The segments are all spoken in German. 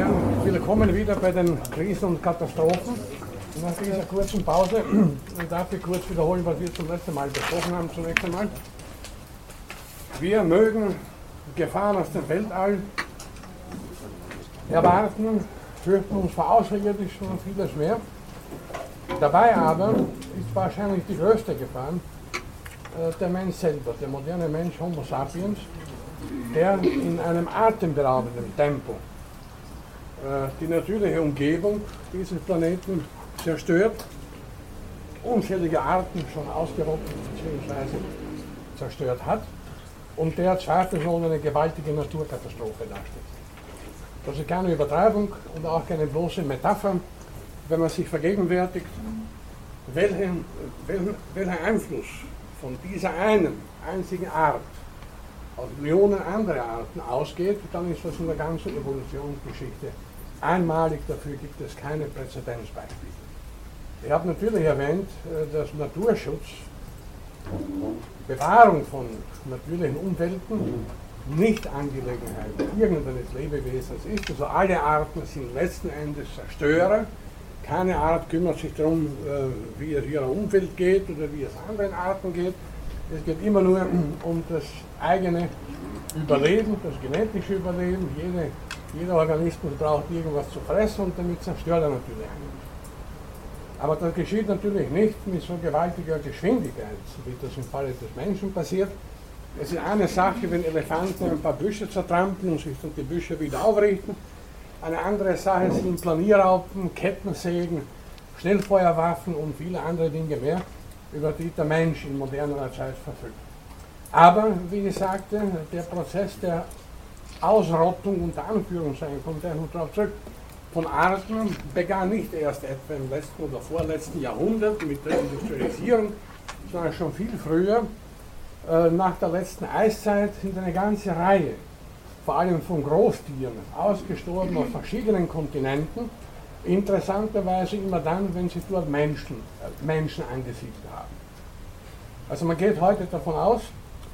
Herren, willkommen wieder bei den Krisen und Katastrophen. Nach dieser kurzen Pause darf ich kurz wiederholen, was wir zum letzten Mal besprochen haben. Zunächst einmal, wir mögen Gefahren aus dem Weltall erwarten, fürchten uns vor Außerirdischen und vieles mehr. Dabei aber ist wahrscheinlich die größte Gefahr äh, der Mensch selber, der moderne Mensch Homo sapiens, der in einem atemberaubenden Tempo die natürliche Umgebung dieses Planeten zerstört, unzählige Arten schon ausgerottet bzw. zerstört hat und der zweifelsohne eine gewaltige Naturkatastrophe darstellt. Das ist keine Übertreibung und auch keine bloße Metapher, wenn man sich vergegenwärtigt, welchen, welchen, welcher Einfluss von dieser einen einzigen Art auf Millionen andere Arten ausgeht, dann ist das in der ganzen Evolutionsgeschichte einmalig. Dafür gibt es keine Präzedenzbeispiele. Ich habe natürlich erwähnt, äh, dass Naturschutz, Bewahrung von natürlichen Umwelten nicht Angelegenheit irgendeines Lebewesens ist. Also alle Arten sind letzten Endes Zerstörer. Keine Art kümmert sich darum, äh, wie es ihrer Umwelt geht oder wie es anderen Arten geht. Es geht immer nur um das eigene Überleben, das genetische Überleben. Jede, jeder Organismus braucht irgendwas zu fressen und damit zerstört er natürlich. Aber das geschieht natürlich nicht mit so gewaltiger Geschwindigkeit, wie das im Falle des Menschen passiert. Es ist eine Sache, wenn Elefanten ein paar Büsche zertrampeln und sich dann die Büsche wieder aufrichten. Eine andere Sache sind Planierraupen, Kettensägen, Schnellfeuerwaffen und viele andere Dinge mehr über die der Mensch in moderner Zeit verfügt. Aber, wie gesagt, der Prozess der Ausrottung unter Anführungszeichen, kommt der noch darauf zurück, von Arten begann nicht erst etwa im letzten oder vorletzten Jahrhundert mit der Industrialisierung, sondern schon viel früher, äh, nach der letzten Eiszeit, sind eine ganze Reihe, vor allem von Großtieren, ausgestorben auf verschiedenen Kontinenten, interessanterweise immer dann, wenn sie dort Menschen, äh, Menschen angesiedelt haben. Also man geht heute davon aus,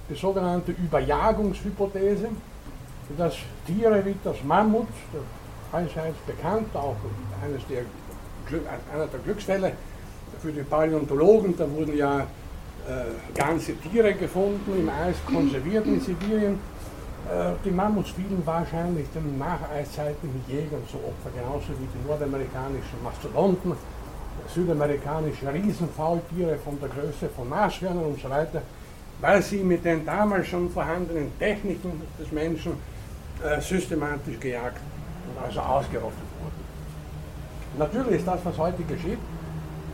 die sogenannte Überjagungshypothese, dass Tiere wie das Mammut, allseits bekannt, auch eines der, einer der Glücksfälle für die Paläontologen, da wurden ja äh, ganze Tiere gefunden, im Eis konserviert in Sibirien, äh, die Mammuts fielen wahrscheinlich den nacheiszeitlichen Jägern zu Opfer, genauso wie die nordamerikanischen Mastodonten, südamerikanische Riesenfaultiere von der Größe von Nashörnern und so weiter, weil sie mit den damals schon vorhandenen Techniken des Menschen äh, systematisch gejagt und also ausgerottet wurden. Natürlich ist das, was heute geschieht,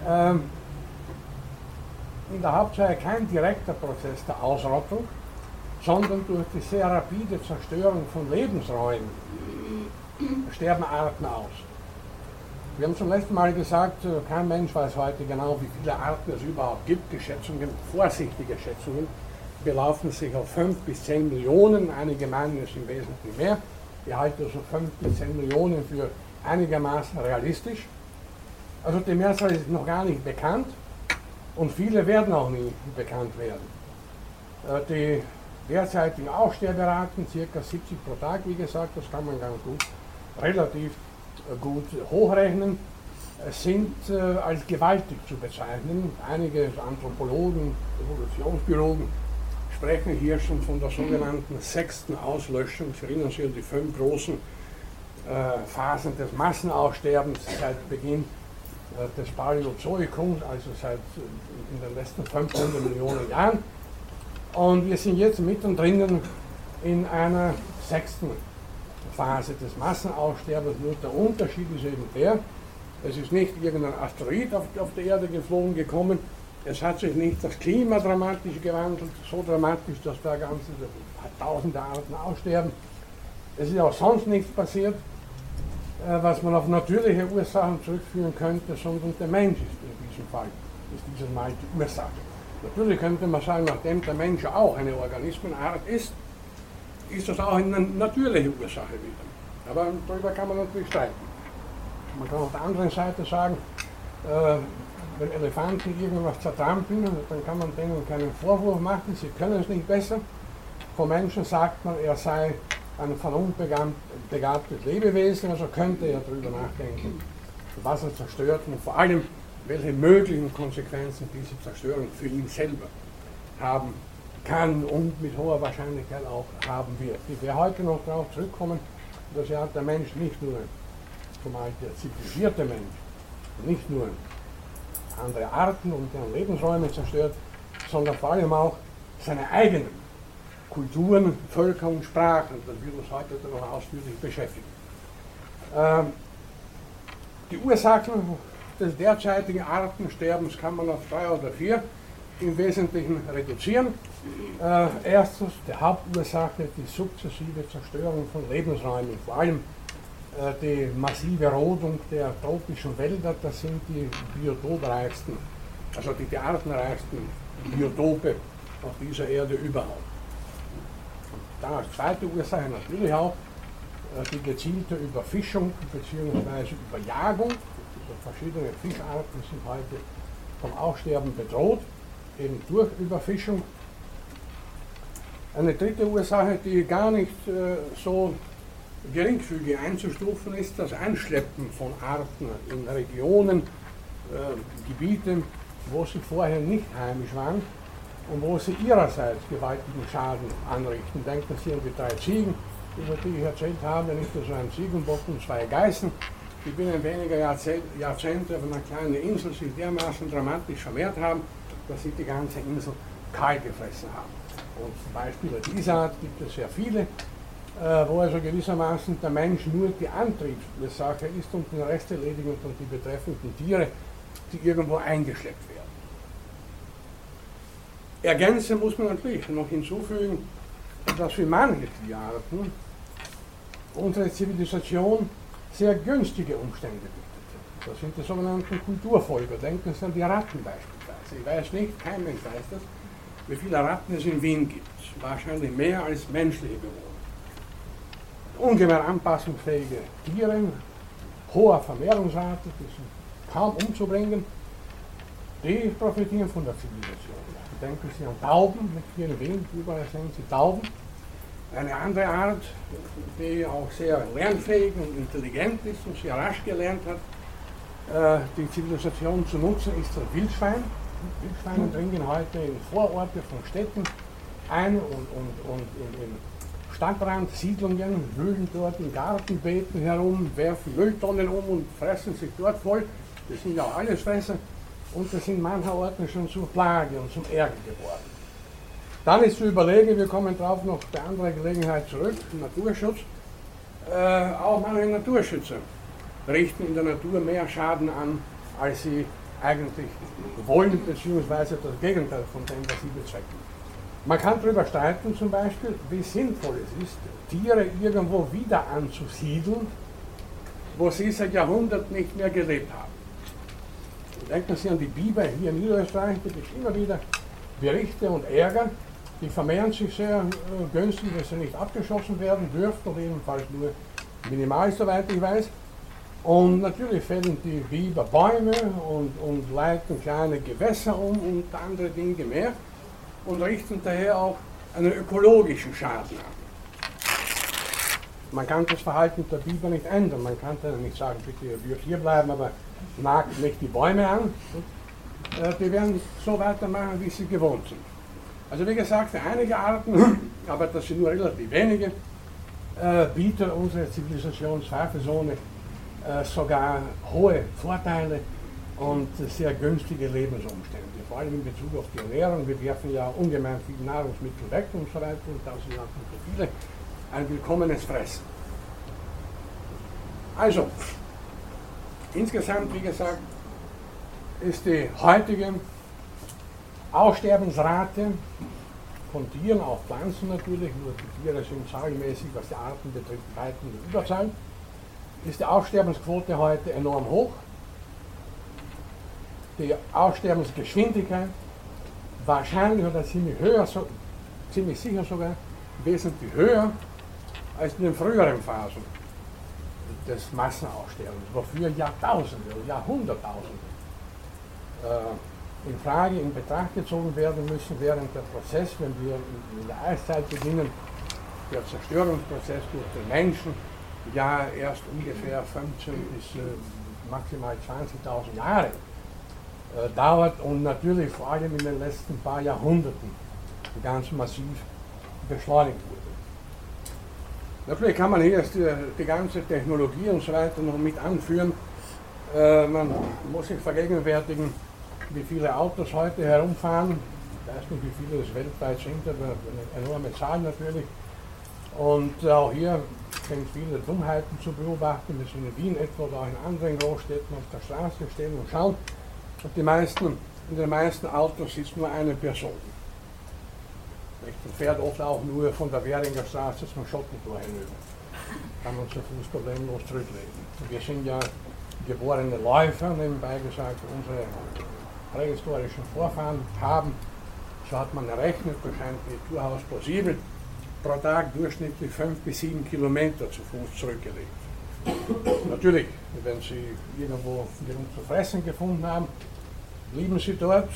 ähm, in der Hauptsache kein direkter Prozess der Ausrottung, sondern durch die sehr rapide Zerstörung von Lebensräumen sterben Arten aus. Wir haben zum letzten Mal gesagt, äh, kein Mensch weiß heute genau, wie viele Arten es überhaupt gibt. Die Schätzungen, vorsichtige Schätzungen, belaufen sich auf 5 bis 10 Millionen. Einige meinen es im Wesentlichen mehr. Ich halte also 5 bis 10 Millionen für einigermaßen realistisch. Also die Mehrzahl ist noch gar nicht bekannt und viele werden auch nie bekannt werden. Äh, die derzeitigen Aussterberaten, ca. 70 pro Tag, wie gesagt, das kann man ganz gut, relativ gut hochrechnen, äh, sind äh, als gewaltig zu bezeichnen. Einige Anthropologen, Evolutionsbiologen sprechen hier schon von der sogenannten sechsten Auslöschung. Sie erinnern sich an die fünf großen äh, Phasen des Massenaussterbens seit Beginn des Paläozoikums, also seit in den letzten 500 Millionen Jahren. Und wir sind jetzt mittendrin in einer sechsten Phase des Massenaussterbens. Nur der Unterschied ist eben der, es ist nicht irgendein Asteroid auf, auf die Erde geflogen gekommen, es hat sich nicht das Klima dramatisch gewandelt, so dramatisch, dass da ganze tausende Arten aussterben. Es ist auch sonst nichts passiert, äh, was man auf natürliche Ursachen zurückführen könnte, sondern der Mensch ist in diesem Fall, ist dieses Mal die Ursache. Natürlich könnte man sagen, nachdem der Mensch auch eine Organismenart ist, ist das auch eine natürliche Ursache wieder. Aber darüber kann man natürlich streiten. Man kann auf der anderen Seite sagen, äh, wenn Elefanten irgendwas zertrampeln, dann kann man denen keinen Vorwurf machen, sie können es nicht besser. Vom Menschen sagt man, er sei ein vernunftbegabtes Lebewesen, also könnte er darüber nachdenken, was er zerstört und vor allem, welche möglichen Konsequenzen diese Zerstörung für ihn selber haben kann und mit hoher Wahrscheinlichkeit auch haben wird. Ich werde heute noch darauf zurückkommen, dass ja der Mensch nicht nur, zumal der zivilisierte Mensch, nicht nur andere Arten und deren Lebensräume zerstört, sondern vor allem auch seine eigenen Kulturen, Völker und Sprachen. Das wird uns heute noch ausführlich beschäftigen. Ähm, die Ursachen des derzeitigen Artensterbens kann man auf drei oder vier im Wesentlichen reduzieren. Äh, erstens die Hauptursache, die sukzessive Zerstörung von Lebensräumen, vor allem äh, die massive Rodung der tropischen Wälder, das sind die biotopreichsten, also die, die artenreichsten Biotope auf dieser Erde überhaupt. Dann als zweite Ursache natürlich auch äh, die gezielte Überfischung bzw. Überjagung. Verschiedene Fischarten sind heute vom Aussterben bedroht, eben durch Überfischung. Eine dritte Ursache, die gar nicht äh, so geringfügig einzustufen ist, das Einschleppen von Arten in Regionen, äh, Gebieten, wo sie vorher nicht heimisch waren und wo sie ihrerseits gewaltigen Schaden anrichten. Denken Sie an die drei Ziegen, über die ich erzählt habe, nicht nur so ein Ziegenbock und zwei Geißen, die binnen weniger Jahrzehnte auf einer kleinen Insel sich dermaßen dramatisch vermehrt haben, dass sie die ganze Insel kahl gefressen haben. Und Beispiele dieser Art gibt es sehr viele, äh, wo also gewissermaßen der Mensch nur die Antriebsursache ist und den Rest erledigen und die betreffenden Tiere, die irgendwo eingeschleppt werden. Ergänzen muss man natürlich noch hinzufügen, dass für manche Tierarten unsere Zivilisation sehr günstige Umstände bietet. Das sind die sogenannten Kulturfolger. Denken Sie an die Ratten beispielsweise. Ich weiß nicht, kein Mensch weiß das, wie viele Ratten es in Wien gibt. Wahrscheinlich mehr als menschliche Bewohner. Ungeheuer anpassungsfähige Tiere, hoher Vermehrungsrate, die sind kaum umzubringen, die profitieren von der Zivilisation denken Sie an Tauben, mit vielen Wehen, überall sehen Sie Tauben. Eine andere Art, die auch sehr lernfähig und intelligent ist und sehr rasch gelernt hat, äh, die Zivilisation zu nutzen, ist das Wildschwein. Wildschweine dringen heute in Vororte von Städten ein und, und, und in, in Stadtrandsiedlungen, wühlen dort in Gartenbeeten herum, werfen Mülltonnen um und fressen sich dort voll. Das sind ja alles Fresser und das sind mancher Orten schon zur Plage und zum Ärger geworden. Dann ist zu überlegen, wir kommen darauf noch bei anderer Gelegenheit zurück, Naturschutz. Äh, auch manche Naturschützer richten in der Natur mehr Schaden an, als sie eigentlich wollen, beziehungsweise das Gegenteil von dem, was sie bezwecken. Man kann darüber streiten, zum Beispiel, wie sinnvoll es ist, Tiere irgendwo wieder anzusiedeln, wo sie seit Jahrhunderten nicht mehr gelebt haben. Denken Sie an die Biber hier in Niederösterreich, da gibt es immer wieder Berichte und Ärger. Die vermehren sich sehr äh, günstig, dass sie nicht abgeschossen werden dürfen oder jedenfalls nur minimal, soweit ich weiß. Und natürlich fällen die Biber Bäume und, und leiten kleine Gewässer um und andere Dinge mehr und richten daher auch einen ökologischen Schaden an. Man kann das Verhalten der Biber nicht ändern. Man kann dann nicht sagen, bitte, ihr dürft hier bleiben, aber mag nicht die Bäume an. Äh, die werden so weitermachen, wie sie gewohnt sind. Also wie gesagt, einige Arten, aber das sind nur relativ wenige, äh, bietet unsere Zivilisation zweifelsohne äh, sogar hohe Vorteile und sehr günstige Lebensumstände. Vor allem in Bezug auf die Ernährung. Wir werfen ja ungemein viel Nahrungsmittel weg und so weiter und da sind auch so viele ein willkommenes Fressen. Also, Insgesamt, wie gesagt, ist die heutige Aussterbensrate von Tieren, auch Pflanzen natürlich, nur die Tiere sind zahlenmäßig, was die Arten betrifft, weit in der Überzahl, ist die Aussterbensquote heute enorm hoch. Die Aussterbensgeschwindigkeit wahrscheinlich oder ziemlich höher, so, ziemlich sicher sogar, wesentlich höher als in den früheren Phasen des Massenaussterbens, wofür Jahrtausende oder Jahrhunderttausende äh, in Frage, in Betracht gezogen werden müssen, während der Prozess, wenn wir in der Eiszeit beginnen, der Zerstörungsprozess durch den Menschen ja erst ungefähr 15 bis äh, maximal 20.000 Jahre äh, dauert und natürlich vor allem in den letzten paar Jahrhunderten ganz massiv beschleunigt wurde. Natürlich kann man hier die, die ganze Technologie und so weiter noch mit anführen. Äh, man muss sich vergegenwärtigen, wie viele Autos heute herumfahren. Ich weiß nicht, wie viele es weltweit sind, aber eine enorme Zahl natürlich. Und auch hier sind viele Dummheiten zu beobachten. Wir sind in Wien etwa oder auch in anderen Großstädten auf der Straße stehen und schauen. Und die meisten, in den meisten Autos sitzt nur eine Person. Man fährt oft auch nur von der Währinger Straße zum Schottentor hinüber. Kann man zu Fuß problemlos zurücklegen. Wir sind ja geborene Läufer, nebenbei gesagt, unsere prähistorischen Vorfahren haben, so hat man errechnet, wahrscheinlich durchaus plausibel, pro Tag durchschnittlich fünf bis sieben Kilometer zu Fuß zurückgelegt. Natürlich, wenn Sie irgendwo genug zu fressen gefunden haben, blieben Sie dort.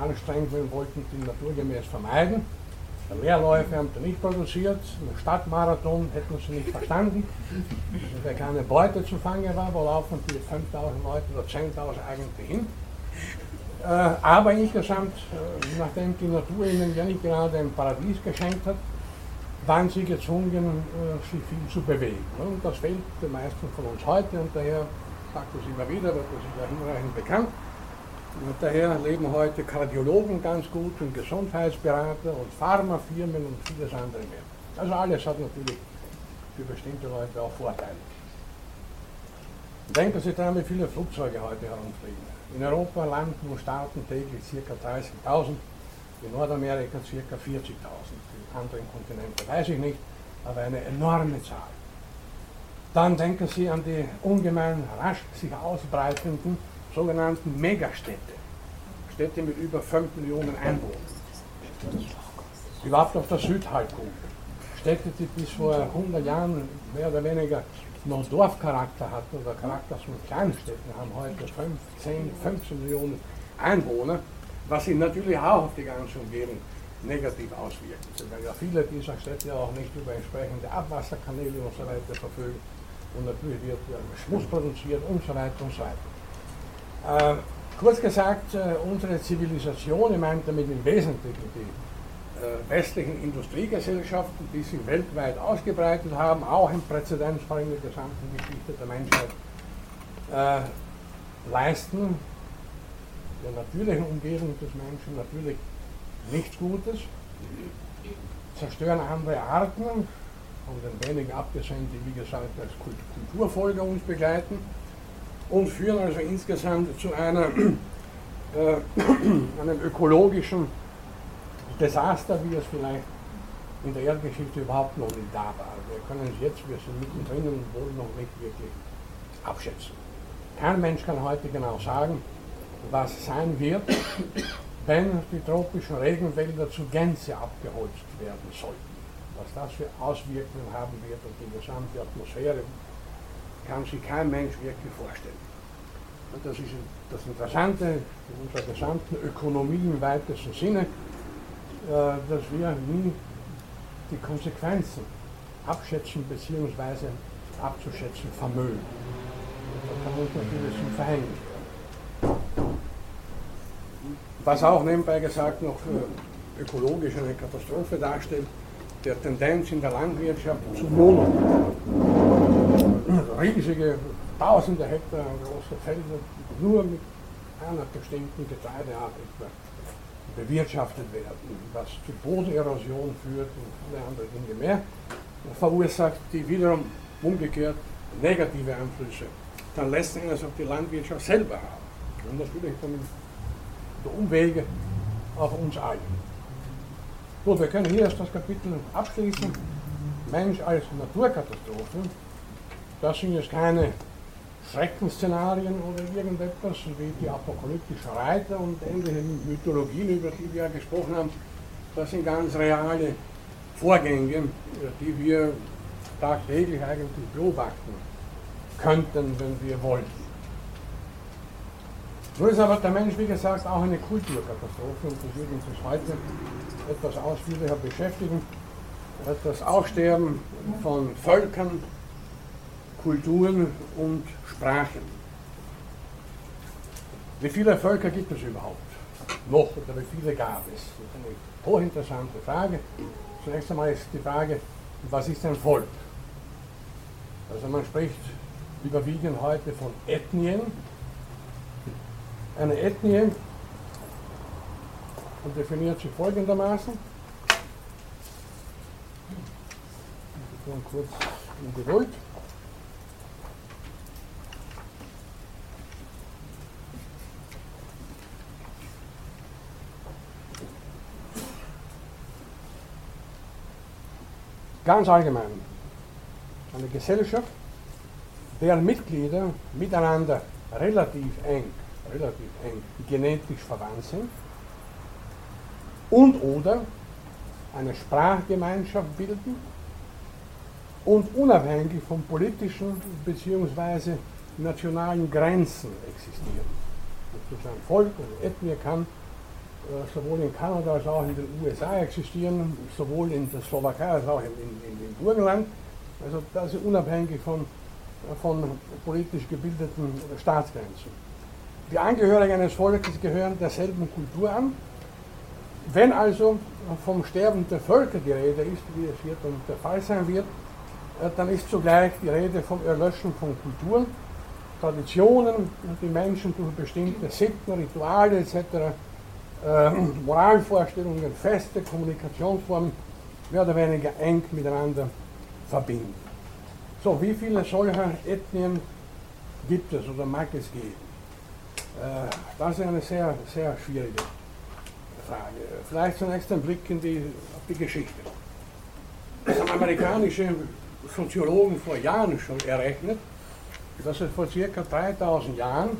Anstrengend wollten die naturgemäß vermeiden. Leerläufe haben sie nicht produziert, einen Stadtmarathon hätten sie nicht verstanden, weil keine Beute zu fangen war, wo laufen die 5000 Leute oder 10.000 eigentlich hin. Äh, aber insgesamt, äh, nachdem die Natur ihnen ja nicht gerade ein Paradies geschenkt hat, waren sie gezwungen, äh, sich viel zu bewegen. Und das fehlt den meisten von uns heute und daher, ich sage das immer wieder, wird das ist ja hinreichend bekannt, und daher leben heute Kardiologen ganz gut und Gesundheitsberater und Pharmafirmen und vieles andere mehr. Also alles hat natürlich für bestimmte Leute auch Vorteile. Denken Sie daran, wie viele Flugzeuge heute herumfliegen. In Europa landen und starten täglich ca. 30.000, in Nordamerika ca. 40.000, in anderen Kontinenten weiß ich nicht, aber eine enorme Zahl. Dann denken Sie an die ungemein rasch sich ausbreitenden sogenannten Megastädte. Städte mit über 5 Millionen Einwohnern. Überhaupt auf der Südhalbkugel. Städte, die bis vor 100 Jahren mehr oder weniger noch Dorfcharakter hatten oder Charakter von Kleinstädten, haben heute 5, 10, 15 Millionen Einwohner, was sich natürlich auch auf die ganze Umgebung negativ auswirkt. Weil ja viele dieser Städte auch nicht über entsprechende Abwasserkanäle und so weiter verfügen. Und natürlich wird Schmutz produziert und so weiter und so weiter. Äh, kurz gesagt, äh, unsere Zivilisation, ich meine damit im Wesentlichen die äh, westlichen Industriegesellschaften, die sich weltweit ausgebreitet haben, auch im Präzedenzfall in der gesamten Geschichte der Menschheit, äh, leisten der natürlichen Umgebung des Menschen natürlich nichts Gutes, zerstören andere Arten, von den wenigen abgesehen, die wie gesagt als Kulturfolger uns begleiten und führen also insgesamt zu einer, äh, einem ökologischen Desaster, wie es vielleicht in der Erdgeschichte überhaupt noch nicht da war. Wir können es jetzt, wir sind mittendrin und wohl noch nicht wirklich abschätzen. Kein Mensch kann heute genau sagen, was sein wird, wenn die tropischen Regenwälder zu Gänze abgeholzt werden sollten. Was das für Auswirkungen haben wird auf die gesamte Atmosphäre, kann sich kein Mensch wirklich vorstellen. Und das ist das Interessante in unserer gesamten Ökonomie im weitesten Sinne, äh, dass wir nie die Konsequenzen abschätzen bzw. abzuschätzen vermögen. Da kann uns natürlich zum Verhängnis werden. Was auch nebenbei gesagt noch für ökologisch eine Katastrophe darstellt, der Tendenz in der Landwirtschaft zu Monokultur riesige, tausende Hektar große Felder, nur mit einer bestimmten Getreideart bewirtschaftet werden, was zu Bodenerosion führt und viele andere Dinge mehr, verursacht, die wiederum umgekehrt negative Einflüsse. Dann letzten Endes auf die Landwirtschaft selber haben. Und natürlich dann die Umwege auf uns alle. Gut, wir können hier erst das Kapitel abschließen. Mensch als Naturkatastrophe. Das sind jetzt keine Schreckensszenarien oder irgendetwas wie die apokalyptischen Reiter und ähnliche Mythologien, über die wir gesprochen haben. Das sind ganz reale Vorgänge, die wir tagtäglich eigentlich beobachten könnten, wenn wir wollten. Nun ist aber der Mensch, wie gesagt, auch eine Kulturkatastrophe und das wird uns bis heute etwas ausführlicher beschäftigen. das Aussterben von Völkern, Kulturen und Sprachen. Wie viele Völker gibt es überhaupt noch oder wie viele gab es? Das ist eine hochinteressante Frage. Zunächst einmal ist die Frage, was ist ein Volk? Also man spricht überwiegend heute von Ethnien. Eine Ethnie definiert sich folgendermaßen. Ich kurz in Geduld. Ganz allgemein. Eine Gesellschaft, deren Mitglieder miteinander relativ eng, relativ eng genetisch verwandt sind und oder eine Sprachgemeinschaft bilden und unabhängig von politischen bzw. nationalen Grenzen existieren. Ein Volk, eine Ethnie kann äh, sowohl in Kanada als auch in den USA existieren, sowohl in der Slowakei als auch in, in, in Burgenland. Also das ist unabhängig von, von politisch gebildeten Staatsgrenzen. Die Angehörigen eines Volkes gehören derselben Kultur an. Wenn also vom Sterben der Völker die Rede ist, wie es hier dann der Fall sein wird, äh, dann ist zugleich die Rede vom Erlöschen von Kulturen, Traditionen, die Menschen durch bestimmte Sitten, Rituale etc äh, Moralvorstellungen, feste Kommunikationsformen mehr oder weniger eng miteinander verbinden. So, wie viele solcher Ethnien gibt es oder mag es geben? Äh, das ist eine sehr, sehr schwierige Frage. Vielleicht zunächst ein Blick in die, auf die Geschichte. Das haben amerikanische Soziologen vor Jahren schon errechnet, dass es vor circa 3000 Jahren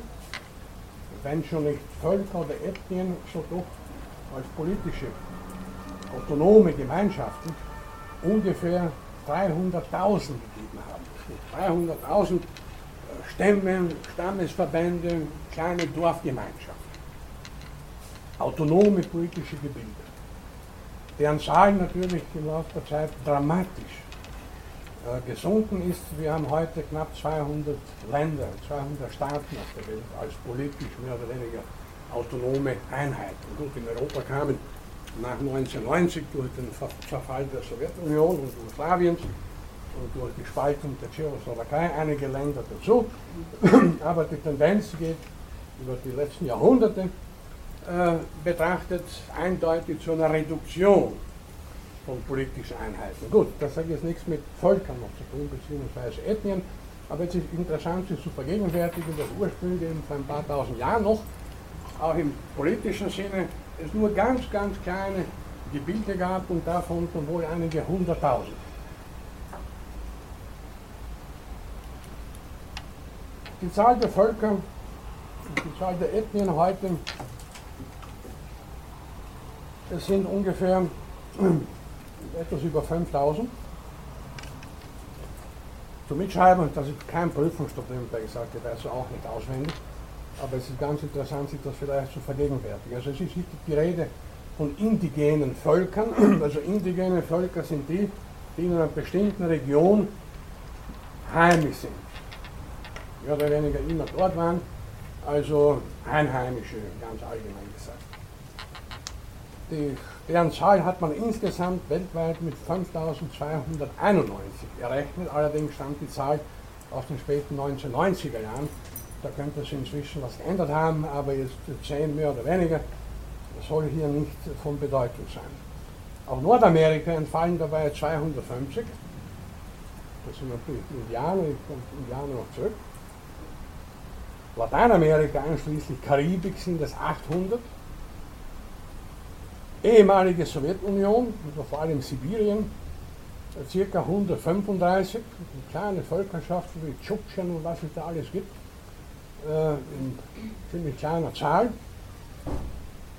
wenn schon nicht Völker oder Ethnien, so doch als politische autonome Gemeinschaften ungefähr 300.000 gegeben haben. 300.000 Stämme, Stammesverbände, kleine Dorfgemeinschaften. Autonome politische Gebilde. Deren Zahl natürlich im Laufe der Zeit dramatisch äh, gesunken ist. Wir haben heute knapp 200 Länder, 200 Staaten auf der Welt als politisch mehr oder weniger autonome Einheiten. Gut, in Europa kamen nach 1990 durch den Zerfall der Sowjetunion und Jugoslawiens und durch die Spaltung der Tschechoslowakei einige Länder dazu. Aber die Tendenz geht über die letzten Jahrhunderte äh, betrachtet eindeutig zu einer Reduktion von politischen Einheiten. Gut, das hat jetzt nichts mit Völkern noch zu tun, beziehungsweise Ethnien, aber es ist interessant, sich zu vergegenwärtigen, dass ursprünglich vor ein paar tausend Jahren noch, auch im politischen Sinne, es nur ganz, ganz kleine Gebilde gab und davon wohl einige hunderttausend. Die Zahl der Völker, die Zahl der Ethnien heute, es sind ungefähr etwas über 5000. Zum Mitschreiben, das ist kein Prüfungsstoff, der gesagt, der weiß auch nicht auswendig. Aber es ist ganz interessant, sich das vielleicht zu vergegenwärtigen. Also es ist die Rede von indigenen Völkern. Also indigene Völker sind die, die in einer bestimmten Region heimisch sind. Mehr oder weniger immer dort waren, also Einheimische, ganz allgemein gesagt. Die Deren Zahl hat man insgesamt weltweit mit 5291 errechnet. Allerdings stammt die Zahl aus den späten 1990er Jahren. Da könnte sich inzwischen was geändert haben, aber jetzt 10 mehr oder weniger soll hier nicht von Bedeutung sein. Auch Nordamerika entfallen dabei 250. Das sind natürlich Indianer, ich komme Indianer noch zurück. Lateinamerika einschließlich Karibik sind es 800 ehemalige Sowjetunion, vor allem Sibirien, ca. 135, kleine Völkerschaften wie Tschukchen und was es da alles gibt, äh, in ziemlich kleiner Zahl.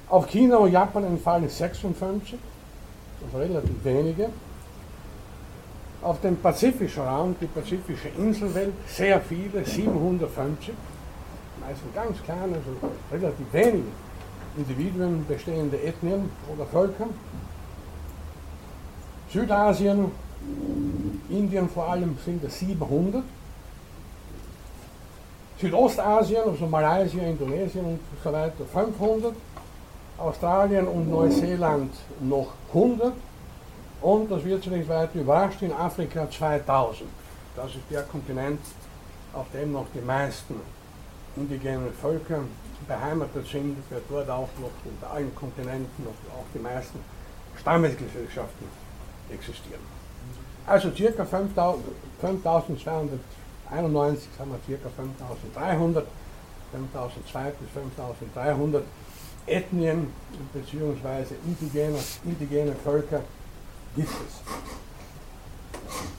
Auf China und Japan entfallen 56, also relativ wenige. Auf dem pazifischen Raum, die pazifische Inselwelt, sehr viele, 750, meistens ganz kleine, also relativ wenige. Individuen bestehende Ethnien oder Völker. Südasien, Indien vor allem sind es 700. Südostasien, also Malaysia, Indonesien und so weiter 500. Australien und Neuseeland noch 100. Und das wird nicht weiter überrascht, in Afrika 2000. Das ist der Kontinent, auf dem noch die meisten indigenen Völker beheimatet sind, wird dort auch noch unter allen Kontinenten noch auch die meisten Stammesgesellschaften existieren. Also circa 5291 haben wir circa 5300, 5200 bis 5300 Ethnien bzw. Indigene, indigene Völker gibt es.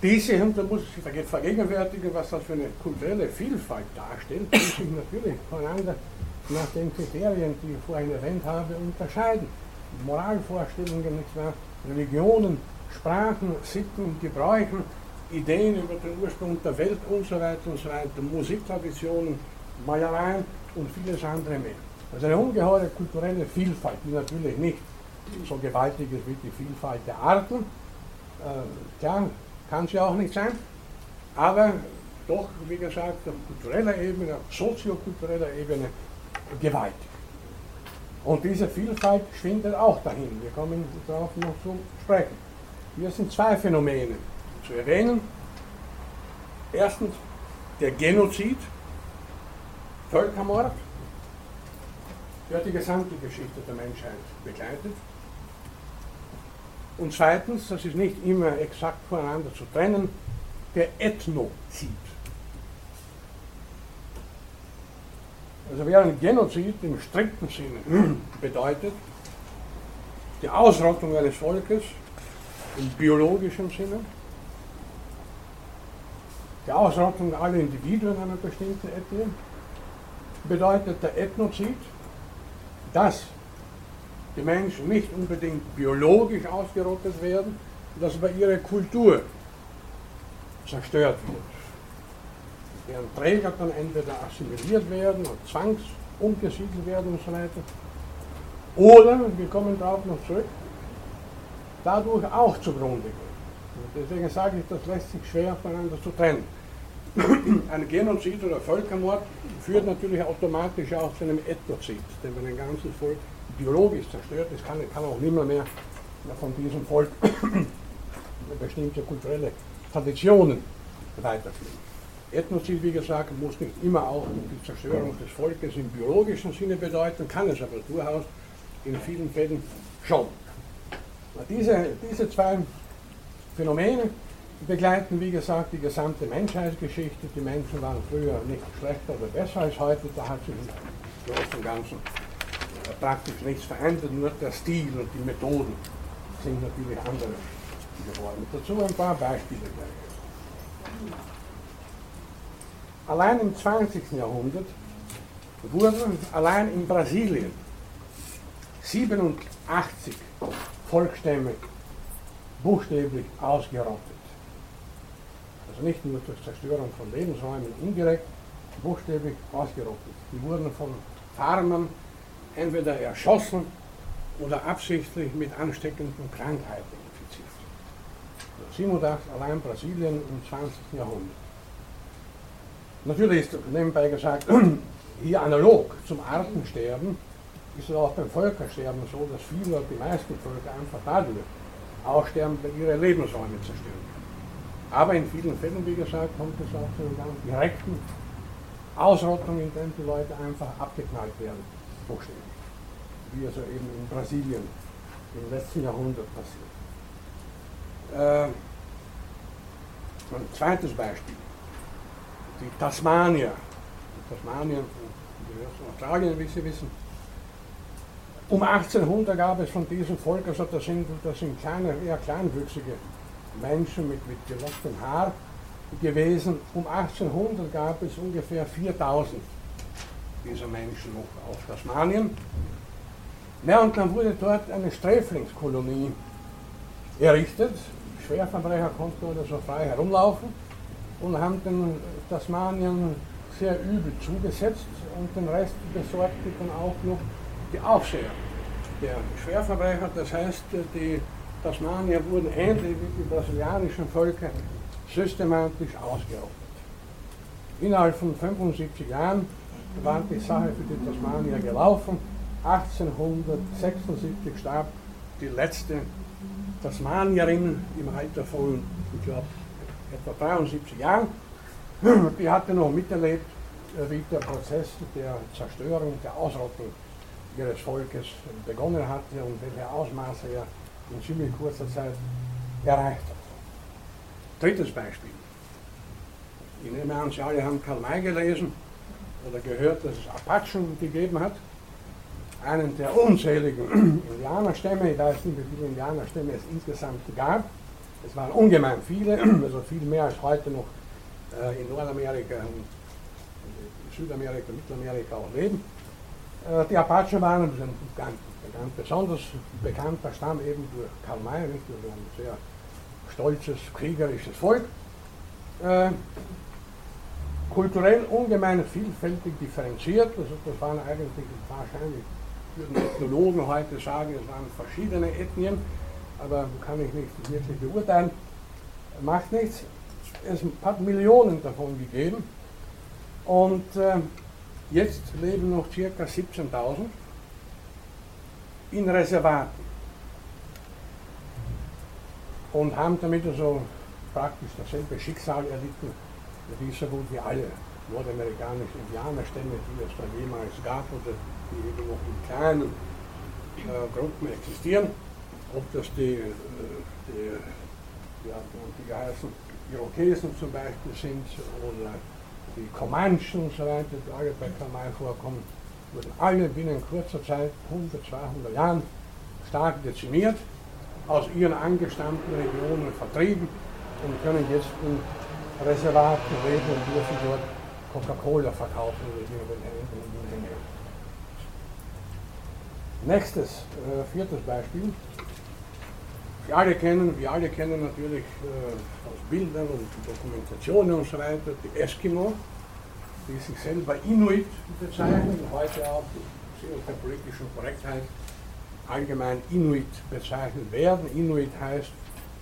Diese, und da muss ich vergegenwärtigen, was das für eine kulturelle Vielfalt darstellt, die sich natürlich voneinander nach den Kriterien, die ich vorhin erwähnt habe, unterscheiden. Moralvorstellungen? Religionen, Sprachen, Sitten, Gebräuchen, Ideen über den Ursprung der Welt und so weiter und so weiter, Musiktraditionen, Malereien und vieles andere mehr. Also eine ungeheure kulturelle Vielfalt, die natürlich nicht so gewaltig ist wie die Vielfalt der Arten. Äh, klar, kann sie auch nicht sein, aber doch, wie gesagt, auf kultureller Ebene, auf soziokultureller Ebene gewaltig. Und diese Vielfalt schwindet auch dahin. Wir kommen darauf noch zu sprechen. Hier sind zwei Phänomene zu erwähnen. Erstens der Genozid, Völkermord, der die gesamte Geschichte der Menschheit begleitet. Und zweitens, das ist nicht immer exakt voneinander zu trennen, der Ethnozid. Also während Genozid im strikten Sinne bedeutet, die Ausrottung eines Volkes im biologischen Sinne, die Ausrottung aller Individuen einer bestimmten Ethnie, bedeutet der Ethnozid, dass die Menschen nicht unbedingt biologisch ausgerottet werden, dass aber ihre Kultur zerstört wird. Deren Träger dann entweder assimiliert werden oder zwangsumgesiedelt werden und so weiter. Oder, wir kommen darauf noch zurück, dadurch auch zugrunde gehen. Und deswegen sage ich, das lässt sich schwer voneinander zu trennen. Ein Genozid oder Völkermord führt natürlich automatisch auch zu einem Ethnozid, denn wenn ein ganzes Volk biologisch zerstört ist, kann, kann auch niemand mehr von diesem Volk bestimmte kulturelle Traditionen weiterführen. Ethnozid, wie gesagt, muss nicht immer auch die Zerstörung des Volkes im biologischen Sinne bedeuten, kann es aber durchaus in vielen Fällen schon. Diese, diese zwei Phänomene begleiten, wie gesagt, die gesamte Menschheitsgeschichte. Die Menschen waren früher nicht schlechter oder besser als heute, da hat sich im Großen und Ganzen praktisch nichts verändert, nur der Stil und die Methoden sind natürlich andere geworden. Dazu ein paar Beispiele. Allein im 20. Jahrhundert wurden allein in Brasilien 87 Volksstämme buchstäblich ausgerottet. Also nicht nur durch Zerstörung von Lebensräumen indirekt, buchstäblich ausgerottet. Die wurden von Farmern entweder erschossen oder absichtlich mit ansteckenden Krankheiten infiziert. 87 allein Brasilien im 20. Jahrhundert. Natürlich ist nebenbei gesagt, hier analog zum Artensterben ist es auch beim Völkersterben so, dass viele, die meisten Völker einfach dadurch aussterben, weil ihre Lebensräume zerstört werden. Aber in vielen Fällen, wie gesagt, kommt es auch zu einer ganz direkten Ausrottung, in der die Leute einfach abgeknallt werden, buchstäblich. Wie also eben in Brasilien im letzten Jahrhundert passiert. Äh, ein zweites Beispiel die Tasmanier, Tasmanien gehört zu Australien, wie Sie wissen. Um 1800 gab es von diesem Volk, also das sind, das sind kleine, eher kleinwüchsige Menschen mit, mit gelocktem Haar gewesen. Um 1800 gab es ungefähr 4000 dieser Menschen noch auf Tasmanien. Ja, und dann wurde dort eine Sträflingskolonie errichtet. Schwerverbrecher konnten dort so frei herumlaufen und haben den Tasmanien sehr übel zugesetzt und den Rest besorgte dann auch noch die Aufseher der Schwerverbrecher, das heißt die Tasmanier wurden ähnlich wie die brasilianischen Völker systematisch ausgerottet. Innerhalb von 75 Jahren war die Sache für die Tasmanier gelaufen. 1876 starb die letzte Tasmanierin im Alter von, ich glaube, etwa 73 Jahren. Die hatte noch miterlebt, äh, wie der Prozess der Zerstörung, der Ausrottung ihres Volkes begonnen hatte und welche Ausmaße er in ziemlich kurzer Zeit erreicht hat. Drittes Beispiel. Ich nehme an, Sie alle haben Karl May gelesen oder gehört, dass es Apachen gegeben hat. Einen der unzähligen Indianerstämme, ich weiß nicht, wie viele Indianerstämme es insgesamt gab. Es waren ungemein viele, also viel mehr als heute noch äh, in Nordamerika und Südamerika, Mittelamerika auch leben. Äh, die Apachen waren ein ganz, ganz besonders bekannter Stamm eben durch Karl May, nicht? durch ein sehr stolzes, kriegerisches Volk. Kulturell ungemein vielfältig differenziert, also das waren eigentlich wahrscheinlich, würden Ethnologen heute sagen, es waren verschiedene Ethnien, aber kann ich nicht wirklich beurteilen, macht nichts. Es hat Millionen davon gegeben und äh, jetzt leben noch ca. 17.000 in Reservaten und haben damit also praktisch dasselbe Schicksal erlitten wie so gut wie alle nordamerikanischen Indianerstämme, die es da jemals gab oder die eben noch in kleinen äh, Gruppen existieren. Ob das die, äh, die ja, die geheißen Irokesen zum Beispiel sind oder die Comanchen und so weiter, die alle bei Kamai vorkommen, wurden alle binnen kurzer Zeit, 100, 200 Jahren, stark dezimiert, aus ihren angestammten Regionen vertrieben und können jetzt in Reservaten leben und dürfen dort Coca-Cola verkaufen irgendwelche Dinge. Nächstes, äh, viertes Beispiel. Wir alle kennen, wir alle kennen natürlich äh, aus Bildern und Dokumentationen und so weiter die Eskimo, die sich selber Inuit bezeichnen, heute auch unter der politischen Korrektheit allgemein Inuit bezeichnet werden. Inuit heißt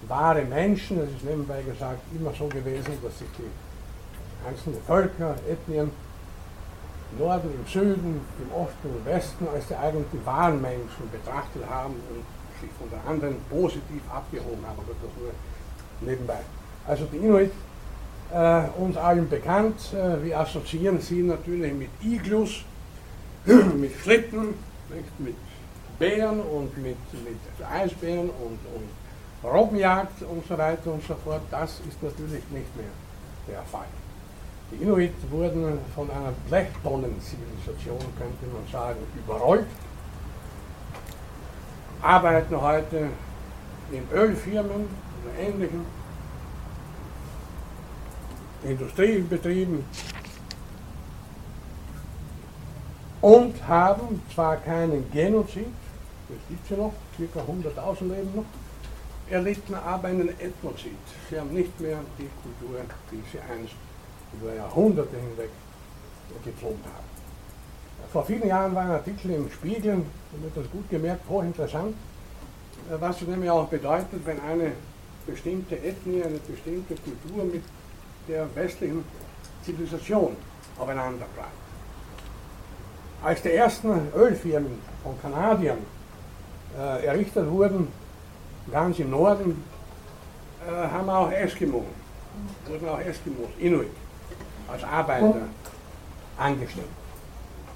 wahre Menschen, das ist nebenbei gesagt immer so gewesen, dass sich die einzelnen Völker, Ethnien im Norden, im Süden, im Osten und im Westen als die eigentlichen wahren Menschen betrachtet haben und sich von den anderen positiv abgehoben haben, aber das nur nebenbei. Also die Inuit, äh, uns allen bekannt, äh, wir assoziieren sie natürlich mit Iglus, mit Schlitten, mit Bären und mit, mit Eisbären und, und Robbenjagd und so weiter und so fort, das ist natürlich nicht mehr der Fall. Die Inuit wurden von einer Blechtonnenzivilisation, könnte man sagen, überrollt, arbeiten heute in Ölfirmen oder ähnlichen Industriebetrieben und haben zwar keinen Genozid, das gibt es ja noch, ca. 100.000 leben noch, erlitten aber einen Ethnozid. Sie haben nicht mehr die Kultur, die sie einst über Jahrhunderte hinweg gepflogen haben. Vor vielen Jahren war ein Artikel im Spiegel, da wird das gut gemerkt, hochinteressant, was es nämlich auch bedeutet, wenn eine bestimmte Ethnie, eine bestimmte Kultur mit der westlichen Zivilisation aufeinander bleibt. Als die ersten Ölfirmen von Kanadiern äh, errichtet wurden, ganz im Norden äh, haben wir auch Eskimo, wurden auch Eskimos, Inuit, als Arbeiter angestellt.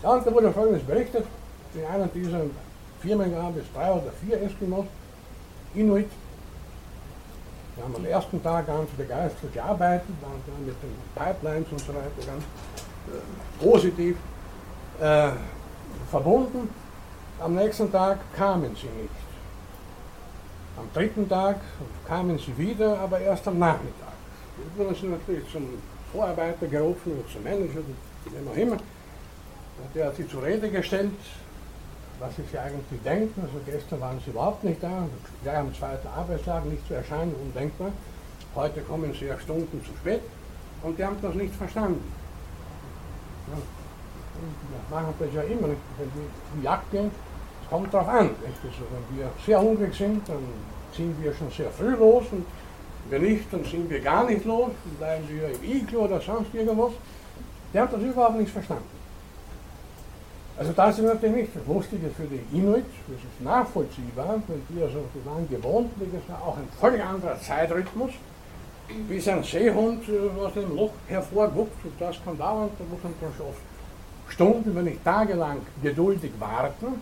Da wurde folgendes berichtet, in einer dieser Firmen gab es drei oder vier Eskimos, Inuit. Wir haben am ersten Tag ganz begeistert gearbeitet, waren dann mit den Pipelines und so weiter ganz äh, positiv äh, verbunden. Am nächsten Tag kamen sie nicht. Am dritten Tag kamen sie wieder, aber erst am Nachmittag. Wir wurden sie natürlich zum Vorarbeiter gerufen oder zum Manager, wie auch immer. Der hat sie zur Rede gestellt, was sie sich eigentlich denken. Also gestern waren sie überhaupt nicht da, gleich am zweiten Arbeitstag nicht zu erscheinen, undenkbar. Heute kommen sie ja Stunden zu spät und die haben das nicht verstanden. Ja. Wir machen das ja immer, wenn die Jagd gehen, Kommt darauf an. Also wenn wir sehr hungrig sind, dann ziehen wir schon sehr früh los und wenn nicht, dann ziehen wir gar nicht los, dann bleiben wir im Iglo oder sonst irgendwas. Die haben das überhaupt nicht verstanden. Also das ist natürlich nicht das Lustige für die Inuit, das ist nachvollziehbar, weil die also die waren gewohnt, das ist auch ein völlig anderer Zeitrhythmus, bis ein Seehund äh, aus dem Loch hervorguckt und das kann dauern, da muss man schon Stunden, wenn nicht tagelang geduldig warten.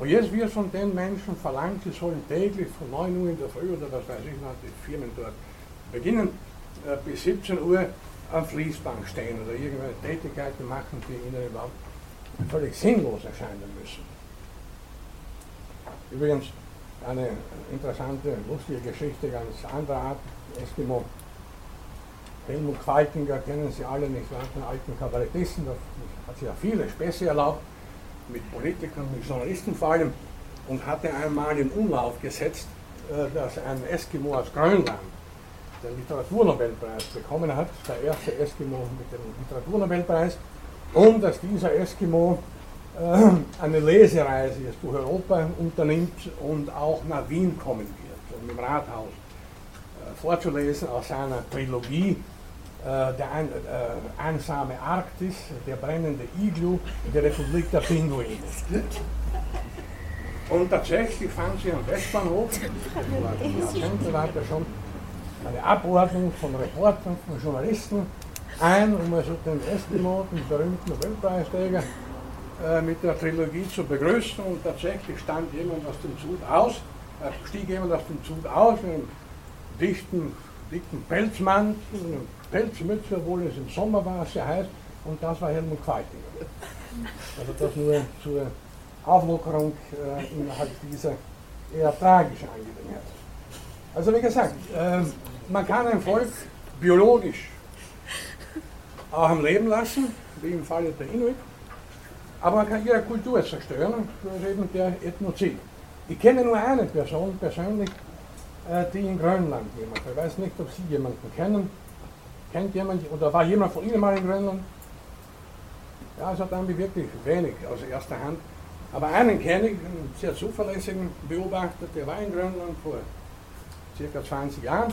Und jetzt wird von den Menschen verlangt, sie sollen täglich von 9 Uhr in der Früh oder was weiß ich, wann die Firmen dort beginnen, äh, bis 17 Uhr am Fließbank stehen oder irgendwelche Tätigkeiten machen, die ihnen überhaupt völlig sinnlos erscheinen müssen. Übrigens eine interessante, lustige Geschichte, ganz anderer Art, Eskimo. Helmut Falkinger kennen Sie alle nicht, war den alten Kabarettisten, da hat sich ja viele Späße erlaubt, mit Politikern, mit Journalisten vor allem, und hatte einmal in Umlauf gesetzt, äh, dass ein Eskimo aus Grönland den Literaturnobelpreis bekommen hat, der erste Eskimo mit dem Literaturnobelpreis, und dass dieser Eskimo äh, eine Lesereise jetzt durch Europa unternimmt und auch nach Wien kommen wird, um im Rathaus äh, vorzulesen aus seiner Trilogie der ein, äh, einsame Arktis, der brennende Iglu, die Republik der Pinguine. Und tatsächlich fand sie am Westbahnhof, Jahrzehnte weiter schon, eine Abordnung von Reportern, von Journalisten ein, um also den Eskimo, den berühmten Nobelpreisträger, mit der Trilogie zu begrüßen. Und tatsächlich stand jemand aus dem Zug aus, stieg jemand aus dem Zug aus, mit einem dichten, dicken Pelzmantel, Pelzmütze, obwohl es im Sommer war, sehr heiß, und das war Helmut Qualtinger. Also das nur zur Auflockerung äh, innerhalb dieser eher tragischen Angelegenheit. Also wie gesagt, äh, man kann ein Volk biologisch auch am Leben lassen, wie im Falle der Inuit, aber man kann ihre Kultur zerstören, das ist eben der Ethnozid. Ich kenne nur eine Person persönlich, die in Grönland jemand. Ich weiß nicht, ob Sie jemanden kennen. Kennt jemand oder war jemand von Ihnen mal in Grönland? Ja, hat irgendwie wirklich wenig aus erster Hand. Aber einen kenne ich, einen sehr zuverlässigen Beobachter, der war in Grönland vor circa 20 Jahren.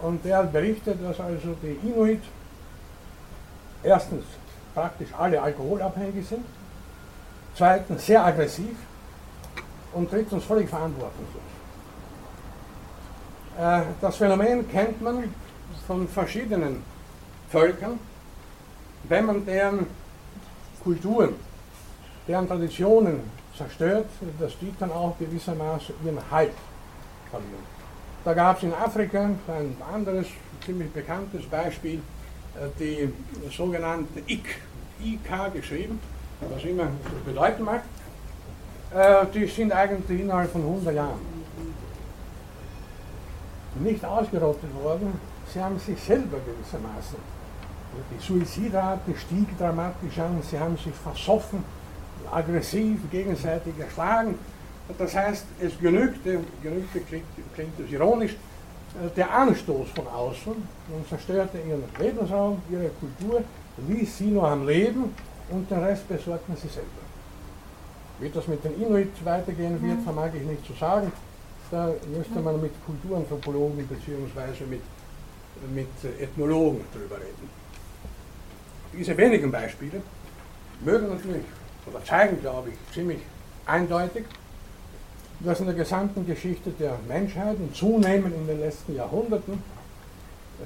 Und der hat berichtet, dass also die Inuit erstens praktisch alle alkoholabhängig sind, zweitens sehr aggressiv und drittens völlig verantwortungslos. Äh, das Phänomen kennt man von verschiedenen Völkern, wenn man deren Kulturen, deren Traditionen zerstört, dass die dann auch gewissermaßen ihren Halt verlieren. Da gab es in Afrika ein anderes, ziemlich bekanntes Beispiel, äh, die sogenannte IK, IK geschrieben, was immer das bedeuten mag, äh, die sind eigentlich innerhalb von 100 Jahren nicht ausgerottet worden, sie haben sich selber gewissermaßen. Die Suizidrate stieg dramatisch an, sie haben sich versoffen, aggressiv, gegenseitig erschlagen. Das heißt, es genügte, genügte klingt, klingt das ironisch, äh, der Anstoß von außen und zerstörte ihren Lebensraum, ihre Kultur, ließ sie nur am Leben und den Rest besorgten sie selber. Wie das mit den Inuit weitergehen wird, vermag ich nicht zu sagen. Da müsste man mit Kulturanthropologen bzw. mit, mit Ethnologen drüber reden. Diese wenigen Beispiele mögen natürlich oder zeigen, glaube ich, ziemlich eindeutig, dass in der gesamten Geschichte der Menschheit und zunehmend in den letzten Jahrhunderten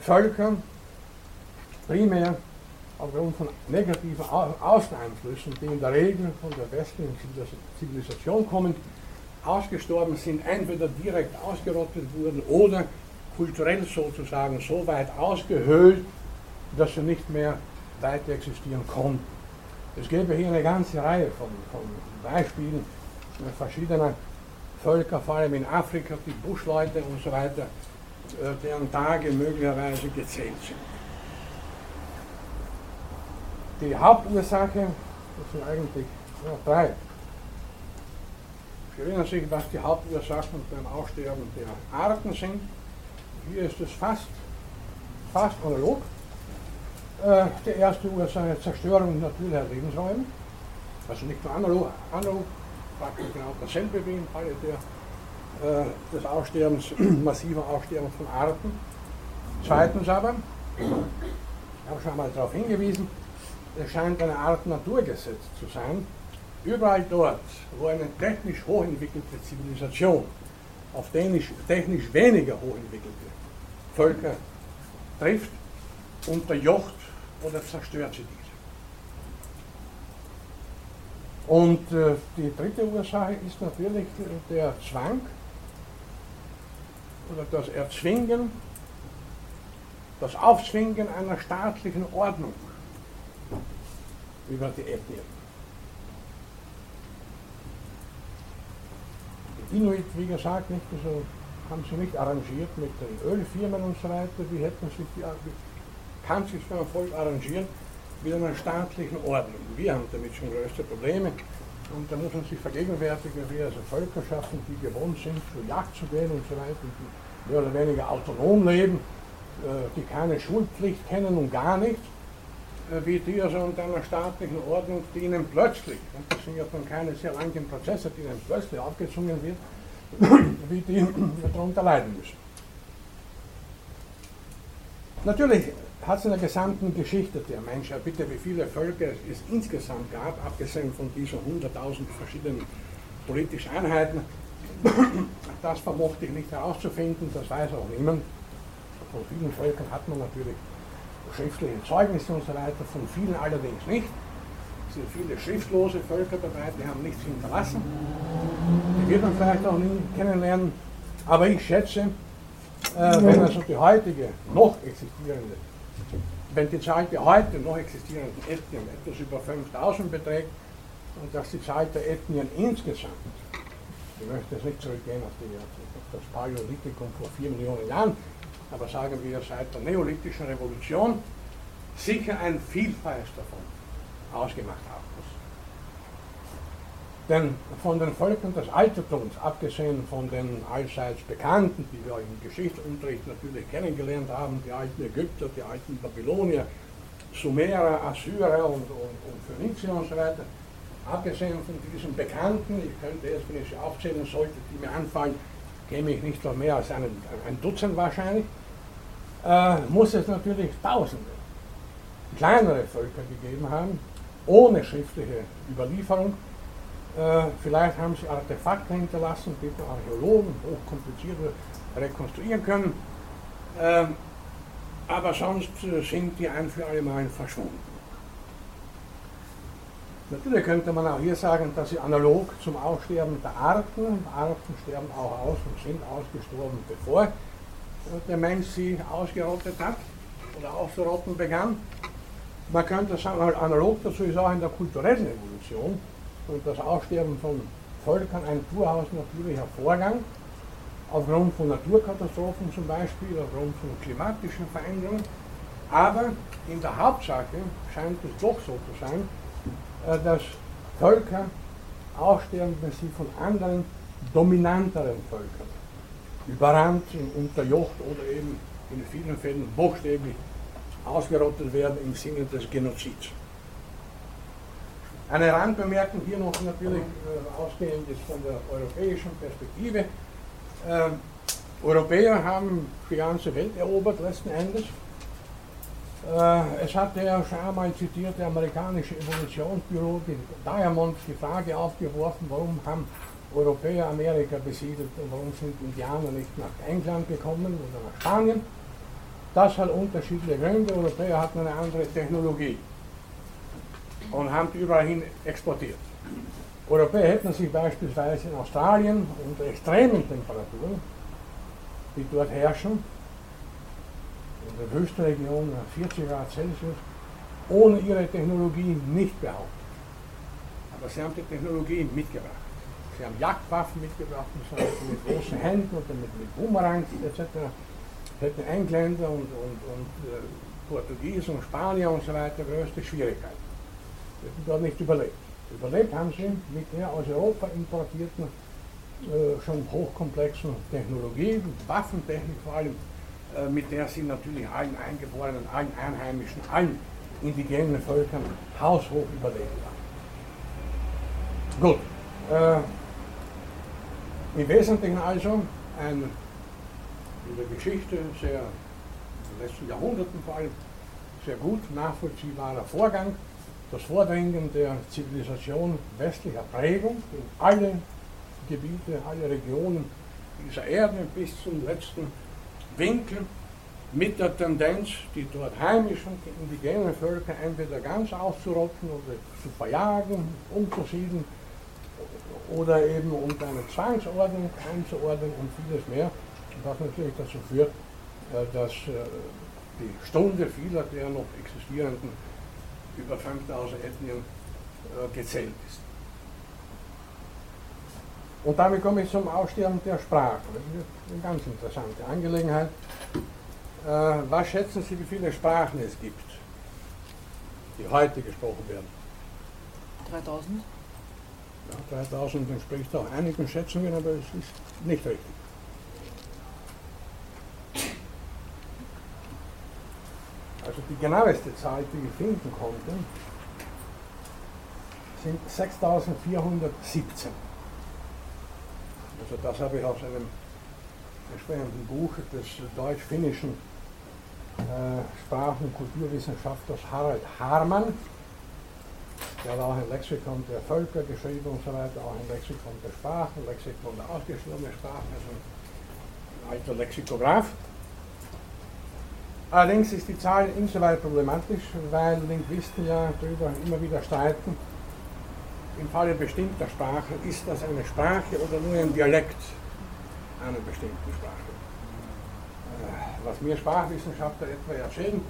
Völker primär aufgrund von negativen Außeneinflüssen, die in der Regel von der westlichen Zivilisation kommen, ausgestorben sind, entweder direkt ausgerottet wurden oder kulturell sozusagen so weit ausgehöhlt, dass sie nicht mehr weiter existieren konnten. Es gäbe hier eine ganze Reihe von, von Beispielen verschiedener Völker, vor allem in Afrika, die Buschleute und so weiter, äh, deren Tage möglicherweise gezählt sind. Die Hauptursache, das sind eigentlich ja, drei erinnern sich, was die Hauptursachen beim Aussterben der Arten sind. Hier ist es fast, fast analog. Äh, die erste Ursache Zerstörung natürlicher Lebensräume, also nicht nur analog, analog praktisch genau dasselbe wie im Falle der, äh, des Aussterbens, massiver Aussterbens von Arten. Zweitens aber, ich habe schon einmal darauf hingewiesen, es scheint eine Art Naturgesetz zu sein, überall dort, wo eine technisch hochentwickelte Zivilisation auf technisch, technisch weniger hochentwickelte Völker trifft, unterjocht oder zerstört sie diese. Und äh, die dritte Ursache ist natürlich der Zwang oder das Erzwingen, das Aufzwingen einer staatlichen Ordnung über die Ethnien. Inuit, wie gesagt, nicht, also haben sie nicht arrangiert mit den Ölfirmen und so weiter, die hätten sich, die, kann sich ein Volk arrangieren mit einer staatlichen Ordnung. Wir haben damit schon größte Probleme. Und da muss man sich vergegenwärtigen, wie also Völker schaffen, die gewohnt sind, zur Jagd zu gehen und so weiter, die mehr oder weniger autonom leben, äh, die keine Schulpflicht kennen und gar nicht, äh, wie die also unter einer staatlichen Ordnung, die ihnen plötzlich, das sind ja dann keine sehr langen Prozesse, die ihnen plötzlich aufgezwungen wird, wie die darunter leiden müssen. Natürlich hat es in der gesamten Geschichte der Menschheit, bitte wie viele Völker es insgesamt gab, abgesehen von diesen 100.000 verschiedenen politischen Einheiten, das vermochte ich nicht herauszufinden, das weiß auch niemand. Von vielen Völkern hat man natürlich schriftliche Zeugnisse und so weiter, von vielen allerdings nicht. Es sind viele schriftlose Völker dabei, die haben nichts hinterlassen. Die wird man vielleicht auch nie kennenlernen. Aber ich schätze, äh, wenn also die heutige, noch existierende wenn die Zahl der heute noch existierenden Ethnien etwas über 5000 beträgt und dass die Zahl der Ethnien insgesamt, ich möchte jetzt nicht zurückgehen auf, die, auf das Paläolithikum vor 4 Millionen Jahren, aber sagen wir seit der neolithischen Revolution, sicher ein Vielfaches davon ausgemacht haben muss. Denn von den Völkern des Altertums, abgesehen von den allseits bekannten, die wir im Geschichtsunterricht natürlich kennengelernt haben, die alten Ägypter, die alten Babylonier, Sumerer, Assyrer und, und, und Phönizier und so weiter, abgesehen von diesen Bekannten, ich könnte jetzt, wenn ich sie aufzählen sollte, die mir anfallen, käme ich nicht noch mehr als einen, ein Dutzend wahrscheinlich, äh, muss es natürlich Tausende kleinere Völker gegeben haben, ohne schriftliche Überlieferung, äh, vielleicht haben sie Artefakte hinterlassen, die die Archäologen hochkompliziert rekonstruieren können. Äh, aber sonst sind die ein für alle Mal verschwunden. Natürlich könnte man auch hier sagen, dass sie analog zum Aussterben der Arten, Arten sterben auch aus und sind ausgestorben, bevor der Mensch sie ausgerottet hat oder auszurotten begann. Man könnte sagen, halt analog dazu ist auch in der kulturellen Evolution und das Aussterben von Völkern ein durchaus natürlicher Vorgang, aufgrund von Naturkatastrophen zum Beispiel, aufgrund von klimatischen Veränderungen. Aber in der Hauptsache scheint es doch so zu sein, äh, dass Völker aussterben, wenn sie von anderen dominanteren Völkern überrannt, unterjocht oder eben in vielen Fällen buchstäblich ausgerottet werden im Sinne des Genozids. Eine Randbemerkung hier noch natürlich äh, ausgehend ist von der europäischen Perspektive. Äh, Europäer haben die ganze Welt erobert letzten Endes. Äh, es hat der schon einmal zitierte amerikanische Evolutionsbüro die Diamond die Frage aufgeworfen, warum haben Europäer Amerika besiedelt und warum sind Indianer nicht nach England gekommen oder nach Spanien. Das hat unterschiedliche Gründe. Europäer hatten eine andere Technologie und haben überall hin exportiert. Europäer hätten sich beispielsweise in Australien unter extremen Temperaturen, die dort herrschen, in der höchsten Region 40 Grad Celsius, ohne ihre Technologie nicht behauptet. Aber sie haben die Technologie mitgebracht. Sie haben Jagdwaffen mitgebracht mit großen Händen oder mit, mit Boomerangs etc. Hätten Engländer und, und, und äh, Portugiesen und Spanier und so weiter größte Schwierigkeiten hätten dort nicht überlebt. Überlebt haben sie mit der aus Europa importierten, äh, schon hochkomplexen Technologie, Waffentechnik vor allem, äh, mit der sie natürlich allen Eingeborenen, allen Einheimischen, allen indigenen Völkern haushoch überlebt haben. Gut, Äh, Im Wesentlichen also ein in der Geschichte sehr, in den letzten Jahrhunderten vor allem, sehr gut nachvollziehbarer Vorgang, das Vordringen der Zivilisation westlicher Prägung in alle Gebiete, alle Regionen dieser Erde bis zum letzten Winkel mit der Tendenz, die dort heimischen, indigenen Völker entweder ganz auszurotten oder zu verjagen, umzusiedeln oder eben unter eine Zwangsordnung einzuordnen und vieles mehr. Was natürlich dazu führt, äh, dass äh, die Stunde vieler der noch existierenden über 5000 Ethnien äh, gezählt ist. Und damit komme ich zum Aussterben der Sprache. Das ist eine ganz interessante Angelegenheit. was schätzen Sie, wie viele Sprachen es gibt, die heute gesprochen werden? 3000? Ja, 3000 entspricht auch einigen Schätzungen, aber es ist nicht richtig. Also die genaueste Zahl, die ich finden konnte, sind 6417. Also das habe ich aus einem entsprechenden Buch des deutsch-finnischen äh, Sprachen- und Kulturwissenschaftlers Harald Harman, der hat auch ein Lexikon der Völker geschrieben und so weiter, auch ein Lexikon der Sprachen, Lexikon der ausgestorbenen Sprachen, also ein alter Lexikograph. Allerdings ist die Zahl insoweit problematisch, weil Linguisten ja darüber immer wieder streiten, im Falle bestimmter Sprachen, ist das eine Sprache oder nur ein Dialekt einer bestimmten Sprache. Äh, was mir Sprachwissenschaftler etwa erzählen,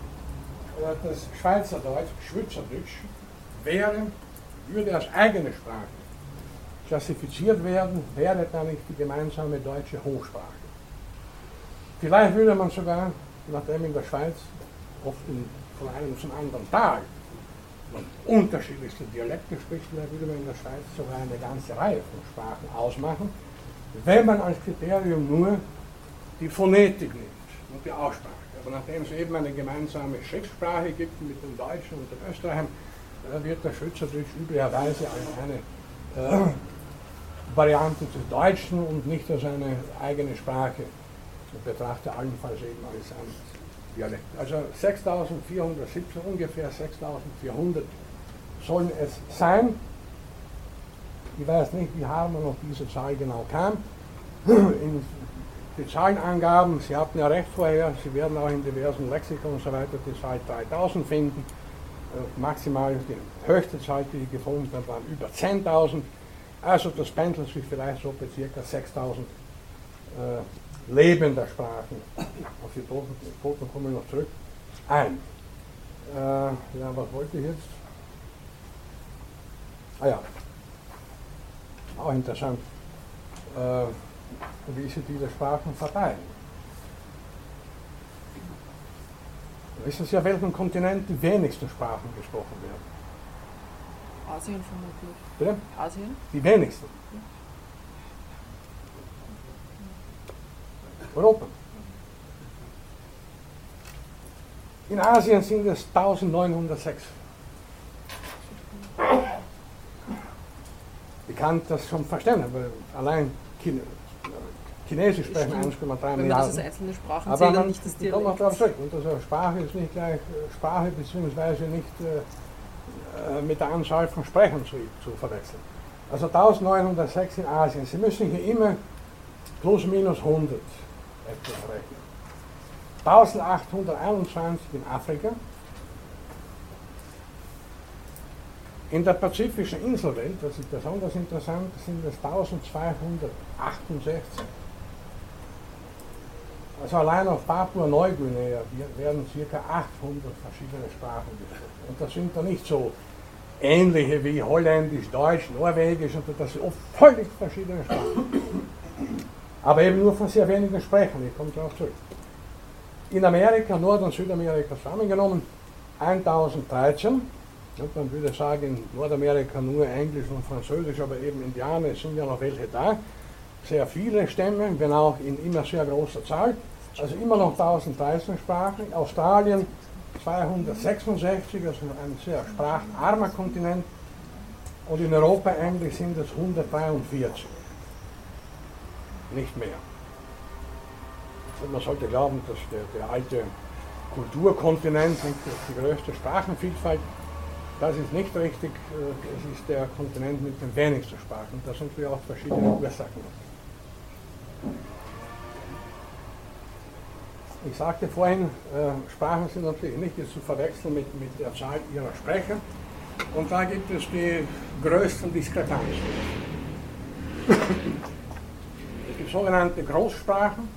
äh, das Schweizerdeutsch, Schweizerdeutsch, wäre, würde als eigene Sprache klassifiziert werden, wäre dann nicht die gemeinsame deutsche Hochsprache. Vielleicht würde man sogar nachdem in der Schweiz oft von einem zum anderen Tag man unterschiedlichste Dialekte spricht, würde man in der Schweiz sogar eine ganze Reihe von Sprachen ausmachen, wenn man als Kriterium nur die Phonetik nimmt und die Aussprache. Aber nachdem es eben eine gemeinsame Schriftsprache gibt mit den Deutschen und den Österreichern, wird der Schweizerdeutsch üblicherweise als eine äh, Variante des Deutschen und nicht als eine eigene Sprache und betrachte allenfalls eben als ein Dialekt. Also 6417, ungefähr 6400 sollen es sein. Ich weiß nicht, wie Harman auf diese Zahl genau kam. In die Zahlenangaben, Sie hatten ja recht vorher, Sie werden auch in diversen Lexikon und so weiter die Zahl 3000 finden. Maximal die höchste Zahl, die ich gefunden habe, waren über 10.000. Also das pendelt sich vielleicht so bei ca. 6000 äh, lebender Sprachen, auf die Toten, Toten kommen wir noch zurück, ein. Äh, ja, was wollte ich jetzt? Ah ja, auch interessant, äh, wie sie diese Sprachen verteilen. Wissen Sie, auf welchem Kontinent die wenigsten Sprachen gesprochen werden? Asien vermutlich. Bitte? Asien? Die wenigsten. Europa. In Asien sind es 1906. Ich kann das schon verstehen, aber allein Chine, Chinesisch sprechen 1,3 Milliarden. Das als einzelne Sprachen aber man, nicht das ich komme Dialekt. darauf zurück. Und also Sprache ist nicht gleich äh, Sprache beziehungsweise nicht äh, äh, mit der Anzahl von Sprechern zu, zu verwechseln. Also 1906 in Asien. Sie müssen hier immer plus minus 100 etwas rechnen. 1821 in Afrika. In der pazifischen Inselwelt, das ist besonders interessant, sind es 1268. Also allein auf Papua-Neuguinea werden ca. 800 verschiedene Sprachen gesprochen. Und das sind dann nicht so ähnliche wie Holländisch, Deutsch, Norwegisch, sondern das sind oft völlig verschiedene Sprachen. Aber eben nur von sehr wenigen Sprechern, ich komme darauf zurück. In Amerika, Nord- und Südamerika zusammengenommen 1013. Und man würde sagen, in Nordamerika nur Englisch und Französisch, aber eben Indianer sind ja noch welche da. Sehr viele Stämme, wenn auch in immer sehr großer Zahl. Also immer noch 1013 Sprachen. Australien 266, also ein sehr spracharmer Kontinent. Und in Europa eigentlich sind es 143. Nicht mehr. Und man sollte glauben, dass der, der alte Kulturkontinent mit die größte Sprachenvielfalt, das ist nicht richtig. Es ist der Kontinent mit den wenigsten Sprachen. Da sind wir auch verschiedene Ursachen. Ich sagte vorhin, äh, Sprachen sind natürlich nicht zu verwechseln mit, mit der Zahl ihrer Sprecher. Und da gibt es die größten Diskrepanzen. Es gibt sogenannte Großsprachen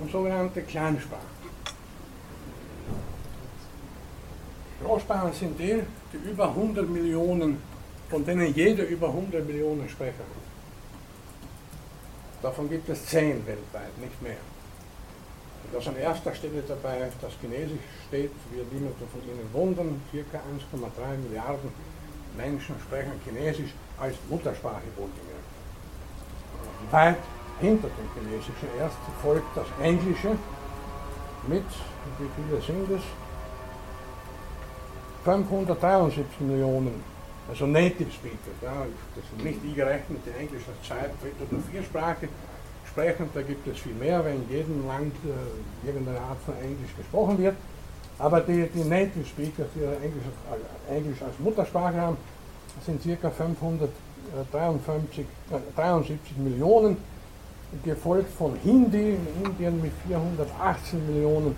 und sogenannte Kleinsprachen. Großsprachen sind die, die über 100 Millionen, von denen jeder über 100 Millionen Sprecher hat. Davon gibt es 10 weltweit, nicht mehr. Und das an erster Stelle dabei das Chinesisch steht, wird niemand von Ihnen wundern, ca. 1,3 Milliarden Menschen sprechen Chinesisch als Muttersprache wohlgemerkt. Weit hinter dem Chinesischen erst folgt das Englische mit, wie viele sind es? 573 Millionen, also Native Speakers. Ja, das sind nicht die gerechnet, die Englisch als Zweit-, Dritt- oder Viersprache sprechen. Da gibt es viel mehr, weil in jedem Land äh, irgendeine Art von Englisch gesprochen wird. Aber die, die Native Speakers, die Englisch, äh, Englisch als Muttersprache haben, sind ca. 573 äh, 73 Millionen, gefolgt von Hindi in Indien mit 418 Millionen.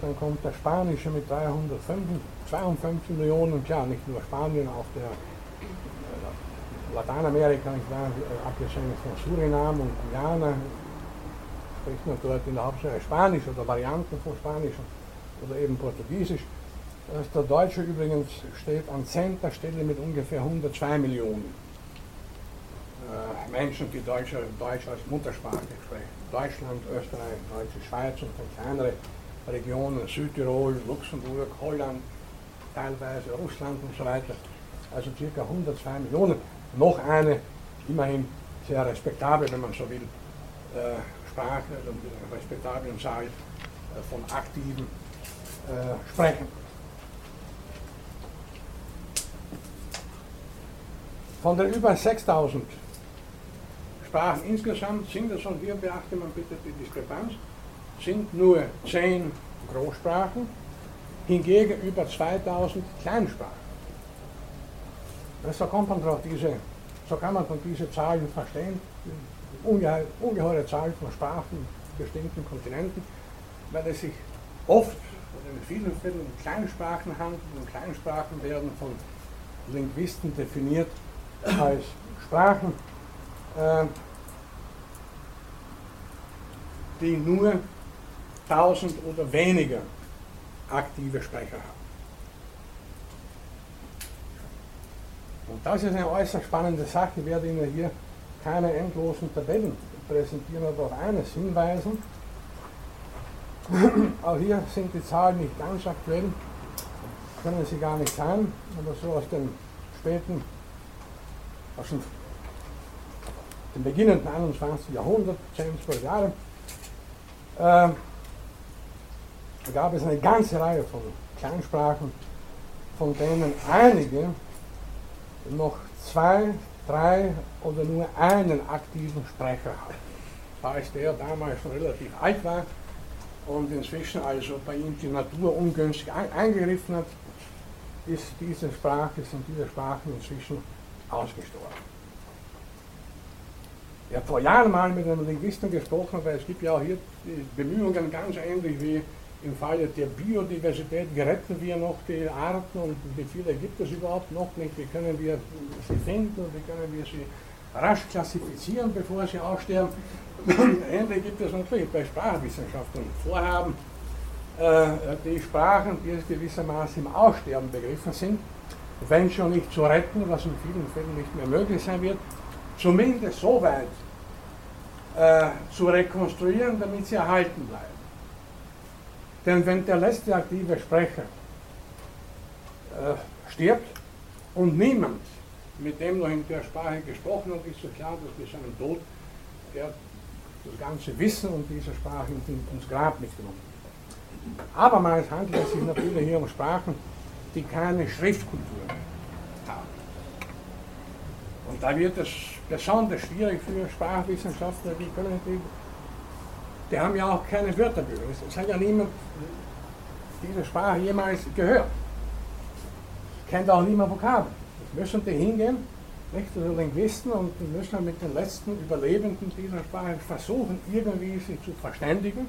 Dann kommt der Spanische mit 352 Millionen, klar, nicht nur Spanien, auch der Lateinamerika, ich war äh, abgesehen von Suriname und Guyana, spricht man dort in der Hauptsache Spanisch oder Varianten von Spanisch oder eben Portugiesisch. Der Deutsche übrigens steht an zehnter Stelle mit ungefähr 102 Millionen äh, Menschen, die Deutsch, Deutsch als Muttersprache sprechen. Deutschland, Österreich, Deutsche Schweiz und dann kleinere Regionen, Südtirol, Luxemburg, Holland, teilweise Russland und so weiter. Also circa 102 Millionen. Noch eine, immerhin sehr respektabel, wenn man so will, äh, Sprache, also respektablen Zahl äh, von aktiven äh, Sprechern. Von den über 6000 Sprachen insgesamt sind es, und hier beachte man bitte die Diskrepanz, sind nur 10 Großsprachen, hingegen über 2000 Kleinsprachen. So, kommt man drauf, diese, so kann man von diesen Zahlen verstehen, ungeheure, ungeheure Zahl von Sprachen bestimmten Kontinenten, weil es sich oft oder in vielen Fällen um Kleinsprachen handelt. Und Kleinsprachen werden von Linguisten definiert als Sprachen, äh, die nur 1000 oder weniger aktive Sprecher haben. Und das ist eine äußerst spannende Sache. Ich werde Ihnen hier keine endlosen Tabellen präsentieren, aber auf eines hinweisen. Auch hier sind die Zahlen nicht ganz aktuell, können sie gar nicht sein, aber so aus dem späten, aus dem, dem beginnenden 21. Jahrhundert, 10, 12 Jahre, äh, gab es eine ganze Reihe von Kleinsprachen, von denen einige noch zwei, drei oder nur einen aktiven Sprecher hatten. Falls der damals schon relativ alt war und inzwischen also bei ihm die Natur ungünstig eingegriffen hat, ist diese Sprache, sind diese Sprachen inzwischen ausgestorben. Ich habe vor Jahren mal mit einem Linguisten gesprochen, weil es gibt ja auch hier Bemühungen ganz ähnlich wie im Falle der Biodiversität. Retten wir noch die Arten und wie viele gibt es überhaupt noch nicht? Wie können wir sie finden und wie können wir sie rasch klassifizieren, bevor sie aussterben? Ähnlich gibt es natürlich bei Sprachwissenschaften Vorhaben, äh, die Sprachen, die es gewissermaßen im Aussterben begriffen sind, wenn schon nicht zu retten, was in vielen Fällen nicht mehr möglich sein wird, zumindest so weit äh, zu rekonstruieren, damit sie erhalten bleiben. Denn wenn der letzte aktive Sprecher äh, stirbt und niemand, mit dem noch in der Sprache gesprochen hat, ist so klar, dass mit seinem Tod er das ganze Wissen und diese Sprache ins Grab mitgenommen wird. Abermals handelt es sich natürlich hier um Sprachen, die keine Schriftkultur haben. da wird es besonders schwierig für Sprachwissenschaftler, die können die, haben ja auch keine Wörterbücher. Es hat ja niemand diese Sprache jemals gehört. Kennt auch niemand Vokabeln. Jetzt müssen die hingehen, nicht, also Linguisten, und die müssen mit den letzten Überlebenden dieser Sprache versuchen, irgendwie sich zu verständigen,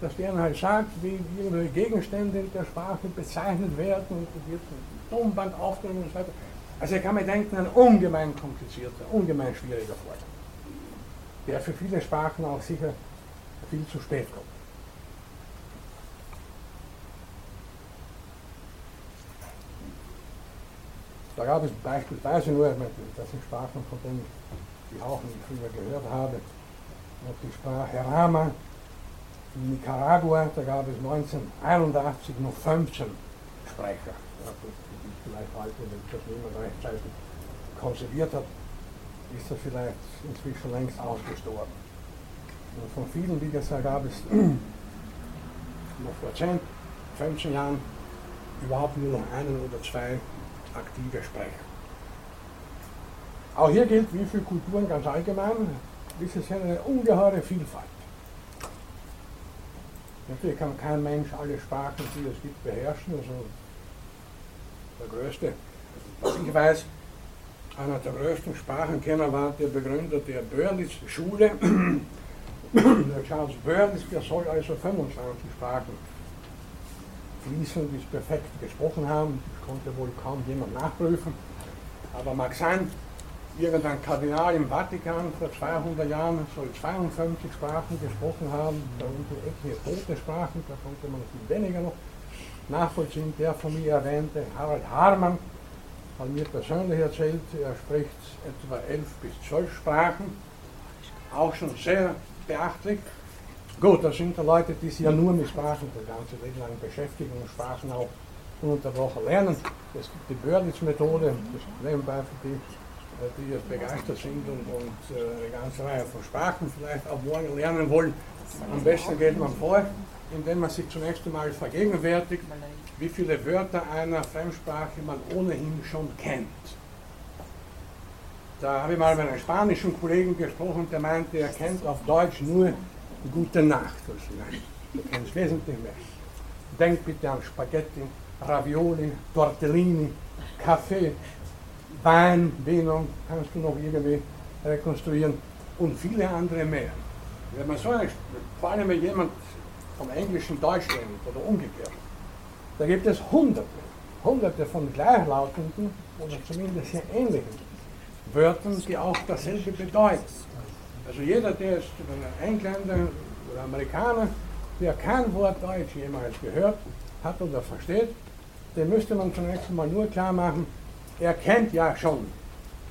dass der halt sagt, wie irgendwelche Gegenstände in der Sprache bezeichnet werden und wird ein Tonband aufgenommen und so weiter. Also ich kann mir denken, ein ungemein komplizierter, ungemein schwieriger Vorgang, der für viele Sprachen auch sicher viel zu spät kommt. Da gab es beispielsweise nur, das sind Sprachen, von denen ich auch nicht früher gehört habe, die Sprache Rama in Nicaragua, da gab es 1981 noch 15 Sprecher vielleicht heute, wenn das niemand rechtzeitig konserviert hat, ist das vielleicht inzwischen längst ausgestorben. Und von vielen, wie gesagt, gab es noch vor 10, 15 Jahren überhaupt nur noch einen oder zwei aktive Sprecher. Auch hier gilt, wie für Kulturen ganz allgemein, ist es eine ungeheure Vielfalt. Natürlich kann kein Mensch alle Sprachen, die es gibt, beherrschen. Also der größte, was ich weiß, einer der größten Sprachenkenner war der Begründer der Börlitz-Schule, der Charles Börlitz, der soll also 25 Sprachen fließend bis perfekt gesprochen haben. Das konnte wohl kaum jemand nachprüfen. Aber mag sein, irgendein Kardinal im Vatikan vor 200 Jahren soll 52 Sprachen gesprochen haben, darunter etliche tote Sprachen, da konnte man viel weniger noch nachvollziehen. Der von mir erwähnte Harald Harman hat mir persönlich erzählt, er spricht etwa elf bis zwölf Sprachen, auch schon sehr beachtlich. Gut, das sind Leute, die sich ja nur mit Sprachen das ganze Leben lang beschäftigen und Sprachen auch ununterbrochen lernen. Es gibt die Börlitz-Methode, das nebenbei für die, äh, die jetzt begeistert sind und, und äh, eine ganze Reihe von Sprachen vielleicht auch morgen lernen wollen. Am besten geht man vor, indem man sich zunächst einmal vergegenwärtigt, wie viele Wörter einer Fremdsprache man ohnehin schon kennt. Da habe ich mal mit einem spanischen Kollegen gesprochen, der meinte, er kennt auf Deutsch nur Gute Nacht. Also nein, du kennst wesentlich mehr. Denk bitte an Spaghetti, Ravioli, Tortellini, Kaffee, Wein, Vino, kannst du noch irgendwie rekonstruieren und viele andere mehr. Wenn man so eine, vor allem wenn jemand vom Englischen Deutsch lernt oder umgekehrt, da gibt es hunderte, hunderte von gleichlautenden oder zumindest sehr ähnlichen Wörtern, die auch dasselbe bedeuten. Also jeder, der ist ein Engländer oder Amerikaner, der kein Wort Deutsch jemals gehört hat oder versteht, dem müsste man zunächst einmal nur klar machen, er kennt ja schon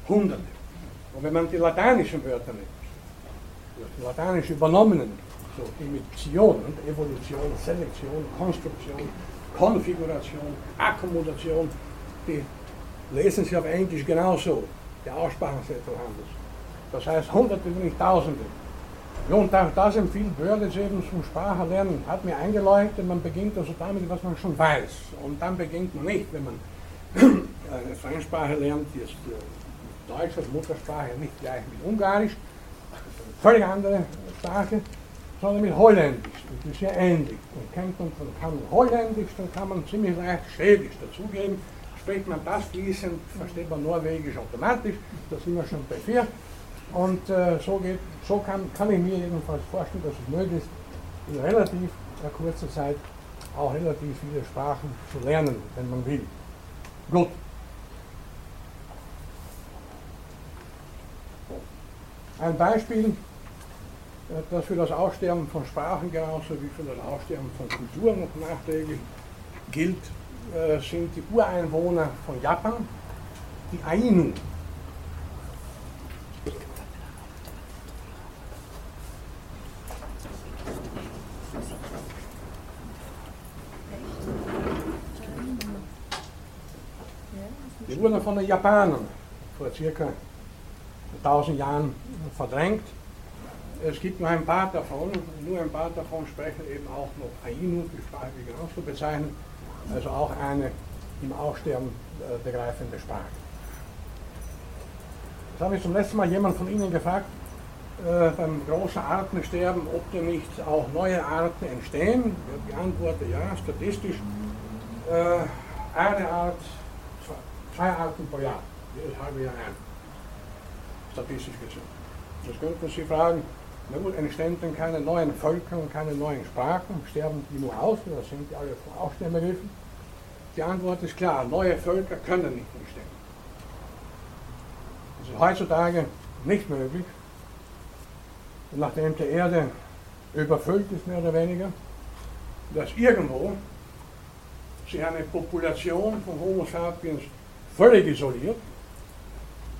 Hunderte. Und wenn man die lateinischen Wörter nimmt, die latinisch übernommenen so Emission und Evolution, Selektion, Konstruktion, Konfiguration, Akkommodation, die lesen Sie auf Englisch genauso. Ist etwas anders. Das heißt Hunderte, wenn nicht Tausende. Ja, und das empfiehlt Bördes eben zum Sprachenlernen, hat mir eingeleuchtet, man beginnt also damit, was man schon weiß. Und dann beginnt man nicht, wenn man eine Fremdsprache lernt, die ist äh, Deutsch als Muttersprache nicht gleich mit Ungarisch, völlig andere Sprache, sondern mit Holländisch. Das ist ja ähnlich. Und kennt man, kann Holländisch, dann kann man ziemlich leicht Schwedisch dazugeben. Spricht man das fließend, versteht man Norwegisch automatisch, da sind wir schon bei vier. Und äh, so, geht, so kann, kann ich mir jedenfalls vorstellen, dass es möglich ist, in relativ kurzer Zeit auch relativ viele Sprachen zu lernen, wenn man will. Gut. Ein Beispiel das für das Aussterben von Sprachen genauso wie für das Aussterben von Kulturen noch nachträglich gilt, äh, sind die Ureinwohner von Japan, die Ainu. Die wurden von den Japanern vor circa 1000 Jahren verdrängt es gibt nur ein paar davon, nur ein paar davon sprechen eben auch noch Ainu, die Sprache, die genauso bezeichnen, also auch eine im Aussterben äh, begreifende Sprache. Das habe ich zum letzten Mal jemand von Ihnen gefragt, äh, beim großen Artensterben, ob da nicht auch neue Arten entstehen. Die Antwort ja, statistisch äh, eine Art, zwei Arten pro Jahr, jedes halbe Jahr ein. Statistisch gesehen. Das könnten Sie fragen, entstehen denn keine neuen Völker und keine neuen Sprachen, sterben die nur aus, oder sind die alle von Aufstehbegriffen? Die Antwort ist klar, neue Völker können nicht entstehen. Das ist heutzutage nicht möglich, nachdem die Erde überfüllt ist, mehr oder weniger, dass irgendwo sich eine Population von Homo sapiens völlig isoliert,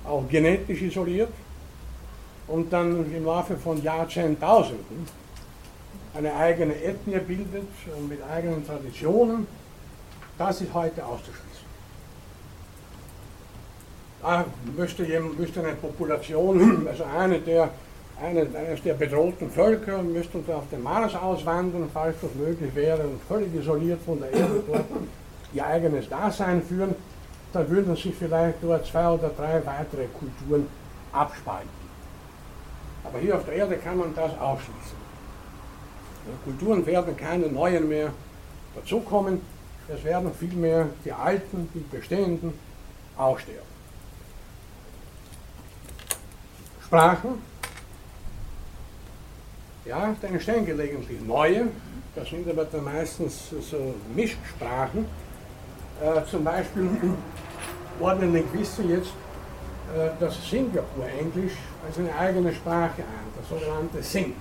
auch genetisch isoliert, und dann im Laufe von Jahrzehntausenden eine eigene Ethnie bildet und mit eigenen Traditionen, das ist heute auszuschließen. Da müsste, müsste eine Population, also eine der eine, eines der bedrohten Völker müsste auf den Mars auswandern, falls das möglich wäre, und völlig isoliert von der Erde dort ihr eigenes Dasein führen, dann würden sich vielleicht dort zwei oder drei weitere Kulturen abspalten. Aber hier auf der Erde kann man das ausschließen. Kulturen werden keine neuen mehr dazukommen, es werden vielmehr die alten, die bestehenden aussterben. Sprachen ja, da entstehen gelegentlich neue, das sind aber dann meistens so Mischsprachen. Äh, zum Beispiel ordentlich wissen jetzt äh, das Singapur-Englisch eine eigene Sprache ein, das sogenannte Sing.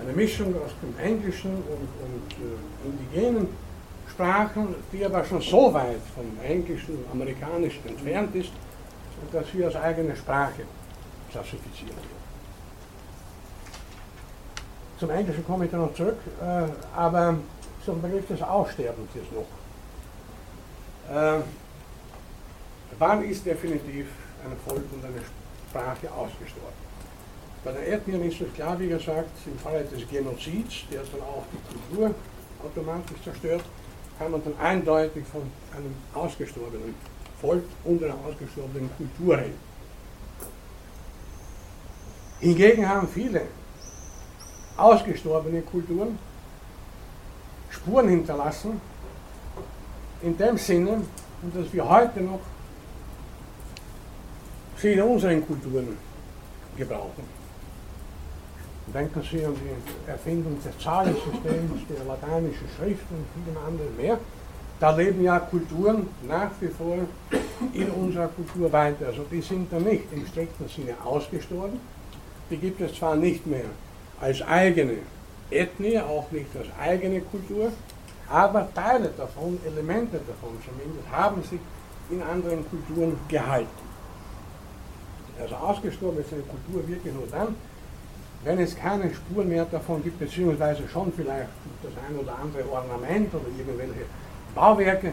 Eine Mischung aus dem Englischen und, und äh, indigenen Sprachen, die aber schon so weit vom Englischen und Amerikanischen entfernt ist, dass sie als eigene Sprache klassifiziert wird. Zum Englischen komme ich dann noch zurück, äh, aber zum Begriff des Aussterbens jetzt noch. Äh, wann ist definitiv ein Volk und eine Sprache ausgestorben? Bei es klar, wie gesagt, im Falle des Genozids, der dann auch die Kultur automatisch zerstört, kann man dann eindeutig von einem ausgestorbenen Volk und einer ausgestorbenen Kultur reden. Hingegen haben viele ausgestorbene Kulturen Spuren hinterlassen, in dem Sinne, dass wir heute noch in unseren Kulturen gebrauchen. Denken Sie an die Erfindung des Zahlensystems, der lateinischen Schrift und vielen anderen mehr. Da leben ja Kulturen nach wie vor in unserer Kultur weiter. Also die sind da nicht im strikten Sinne ausgestorben. Die gibt es zwar nicht mehr als eigene Ethnie, auch nicht als eigene Kultur, aber Teile davon, Elemente davon zumindest, haben sich in anderen Kulturen gehalten. Also ausgestorben ist eine Kultur wirklich nur dann, wenn es keine Spur mehr davon gibt, beziehungsweise schon vielleicht das ein oder andere Ornament oder irgendwelche Bauwerke,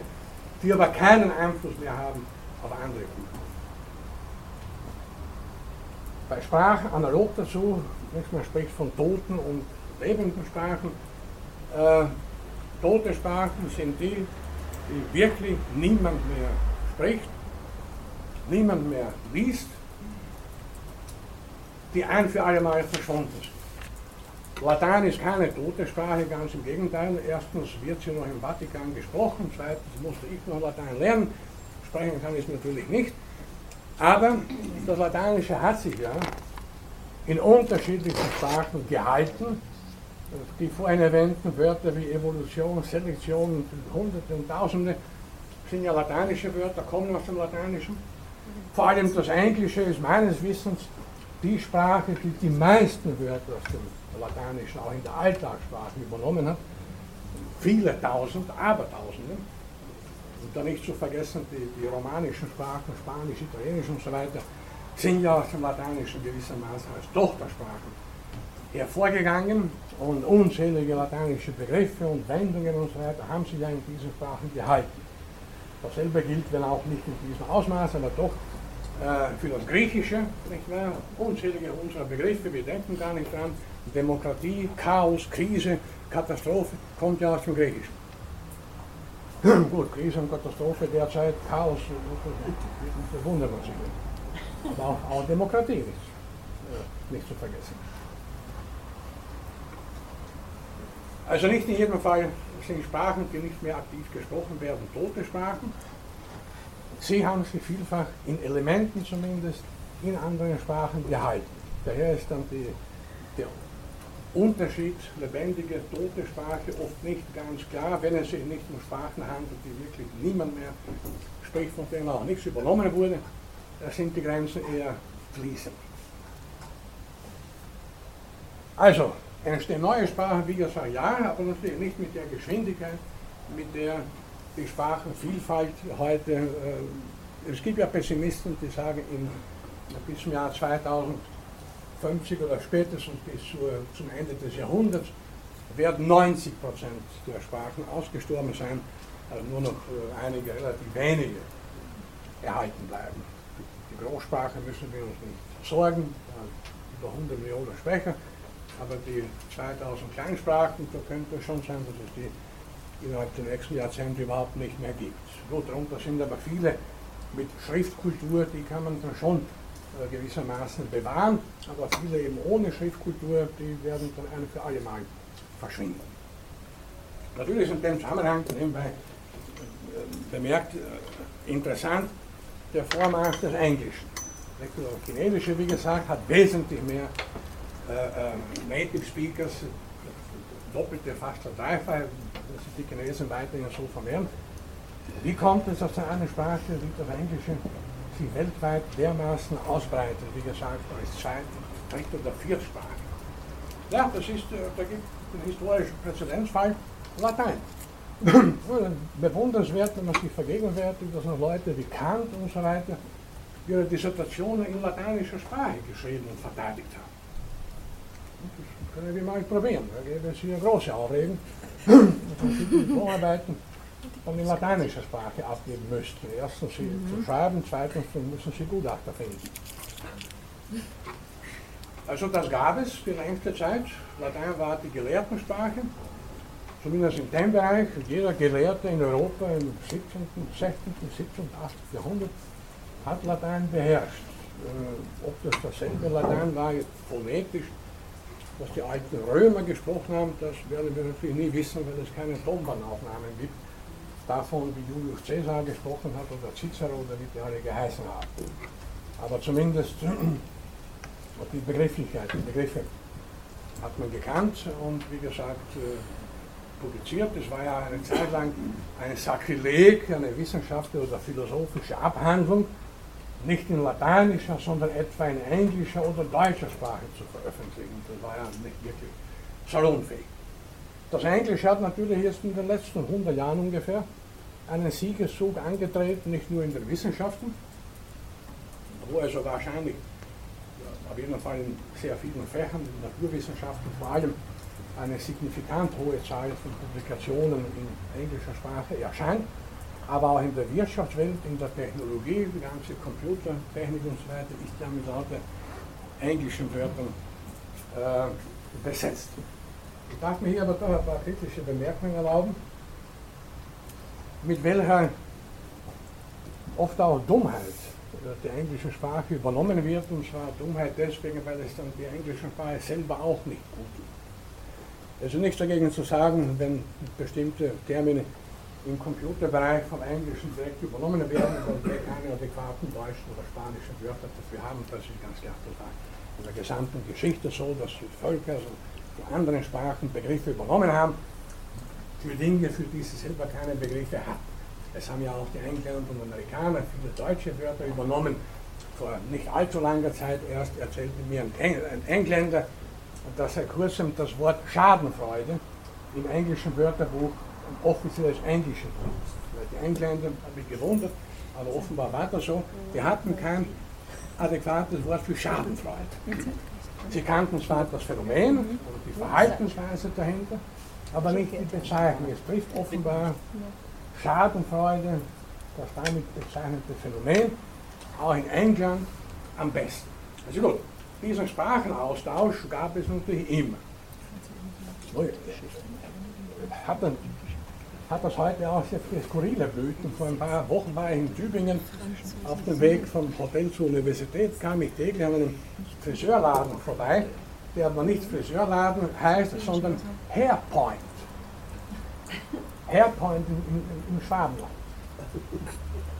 die aber keinen Einfluss mehr haben auf andere Kulturen. Bei Sprache analog dazu man spricht von toten und lebenden Sprachen. Äh, tote Sprachen sind die, die wirklich niemand mehr spricht, niemand mehr liest, die ein für alle Mal verschwunden sind. Latein ist keine tote Sprache, ganz im Gegenteil. Erstens wird sie noch im Vatikan gesprochen, zweitens musste ich noch Latein lernen. Sprechen kann ich natürlich nicht. Aber das Lateinische hat sich ja in unterschiedlichen Sprachen gehalten. Die vorhin erwähnten Wörter wie Evolution, Selektion, Hunderte und Tausende sind ja lateinische Wörter, kommen aus dem Lateinischen. Vor allem das Englische ist meines Wissens die Sprache, die die meisten Wörter aus dem Lateinischen auch in der Alltagssprache übernommen hat. Viele tausend, aber tausende. Und dann nicht zu vergessen die, die romanischen Sprachen, Spanisch, Italienisch und so weiter sind ja aus dem Lateinischen gewissermaßen als Tochtersprachen hervorgegangen und unzählige lateinische Begriffe und Wendungen und so weiter haben sich ja in diesen Sprachen gehalten. Dasselbe gilt, wenn auch nicht in diesem Ausmaß, aber doch für das Griechische, nicht wahr? Unzählige unserer Begriffe, wir denken gar nicht dran. Demokratie, Chaos, Krise, Katastrophe kommt ja aus dem Griechischen. Gut, Krise und Katastrophe derzeit, Chaos, da wundert man sich. Aber auch, auch Demokratie ist äh, nicht zu vergessen. Also nicht in jedem Fall sind Sprachen, die nicht mehr aktiv gesprochen werden, tote Sprachen. Sie haben sich vielfach in Elementen zumindest in anderen Sprachen gehalten. Daher ist dann die, der Unterschied lebendige, tote Sprache oft nicht ganz klar, wenn es sich nicht um Sprachen handelt, die wirklich niemand mehr spricht, von denen auch nichts übernommen wurde, da sind die Grenzen eher fließend. Also, entstehen neue Sprachen, wie gesagt, ja, aber natürlich nicht mit der Geschwindigkeit, mit der die Sprachenvielfalt heute, äh, es gibt ja Pessimisten, die sagen, in, bis zum Jahr 2050 oder spätestens bis zur, zum Ende des Jahrhunderts werden 90 Prozent der Sprachen ausgestorben sein, also nur noch äh, einige relativ wenige erhalten bleiben. Die Großsprache müssen wir uns nicht sorgen, über 100 Millionen Sprecher, aber die 2000 Kleinsprachen, da könnte es schon sein, dass es die innerhalb der nächsten Jahrzehnte überhaupt nicht mehr gibt. Gut, darunter sind aber viele mit Schriftkultur, die kann man dann schon äh, gewissermaßen bewahren, aber viele eben ohne Schriftkultur, die werden dann ein für alle Mal verschwinden. Natürlich ist in dem Zusammenhang nebenbei äh, bemerkt äh, interessant der Vormarsch des Englischen. Das Chinesische, wie gesagt, hat wesentlich mehr äh, äh, Native Speakers, doppelte, fast verdreifache, dass sich die Chinesen weiterhin so vermehren. Wie kommt es, dass eine Sprache wie das Englische sich weltweit dermaßen ausbreitet, wie gesagt, als zweit, dritte oder vierte Sprache? Ja, das ist, äh, da gibt es den historischen Präzedenzfall Latein. Bewundernswert, wenn man sich vergegenwärtigt, dass noch Leute wie Kant und so weiter ihre Dissertationen in lateinischer Sprache geschrieben und verteidigt haben. Können wir mal probieren. Da gäbe es hier große Aufregung, die Vorarbeiten dann in lateinischer Sprache abgeben müssten. Erstens sie mhm. zu schreiben, zweitens müssen sie Gutachter finden. Also das gab es für längste Zeit. Latein war die Gelehrtensprache, zumindest in dem Bereich. Jeder Gelehrte in Europa im 17., 16., 17., 18. Jahrhundert hat Latein beherrscht. Äh, ob das dasselbe Latein war, phonetisch, was die alten Römer gesprochen haben, das werden wir natürlich nie wissen, weil es keine Tonbandaufnahmen gibt, davon, wie Julius Caesar gesprochen hat oder Cicero oder wie die alle geheißen haben. Aber zumindest die Begrifflichkeit, die Begriffe hat man gekannt und wie gesagt äh, publiziert. Es war ja eine Zeit lang ein Sakrileg, eine wissenschaftliche oder philosophische Abhandlung nicht in lateinischer, sondern etwa in englischer oder deutscher Sprache zu veröffentlichen. Das war ja nicht wirklich salonfähig. Das Englische hat natürlich erst in den letzten 100 Jahren ungefähr einen Siegeszug angetreten, nicht nur in den Wissenschaften, wo also wahrscheinlich auf jeden Fall in sehr vielen Fächern, in Naturwissenschaften vor allem, eine signifikant hohe Zahl von Publikationen in englischer Sprache erscheint aber auch in der Wirtschaftswelt, in der Technologie, die ganze Computertechnik und so weiter ist ja mit lauter englischen Wörtern äh, besetzt. Ich darf mir hier aber doch ein paar kritische Bemerkungen erlauben, mit welcher oft auch Dummheit die englische Sprache übernommen wird, und zwar Dummheit deswegen, weil es dann die englische Sprache selber auch nicht gut tut. Es ist nichts dagegen zu sagen, wenn bestimmte Termine im Computerbereich vom Englischen direkt übernommen werden, weil wir keine adäquaten deutschen oder spanischen Wörter dafür haben. Das ist ganz klar total in der gesamten Geschichte so, dass die Völker also von anderen Sprachen Begriffe übernommen haben für Dinge, für die sie selber keine Begriffe hatten. Es haben ja auch die Engländer und Amerikaner viele deutsche Wörter übernommen. Vor nicht allzu langer Zeit erst erzählte mir ein Engländer, dass er kurzem das Wort Schadenfreude im englischen Wörterbuch offizielles englisches Wort. Die Engländer haben mich gewundert, aber offenbar war das so. Die hatten kein adäquates Wort für Schadenfreude. Sie kannten zwar das Phänomen und die Verhaltensweise dahinter, aber nicht die Bezeichnung. Es trifft offenbar Schadenfreude, das damit bezeichnete Phänomen, auch in England am besten. Also gut, diesen Sprachenaustausch gab es natürlich immer. Hat dann hat das heute auch sehr viele skurrile Blüten. Vor ein paar Wochen war ich in Tübingen auf dem Weg vom Hotel zur Universität, kam ich täglich an einem Friseurladen vorbei, der aber nicht Friseurladen heißt, sondern Hairpoint. Hairpoint im, Schwabenland.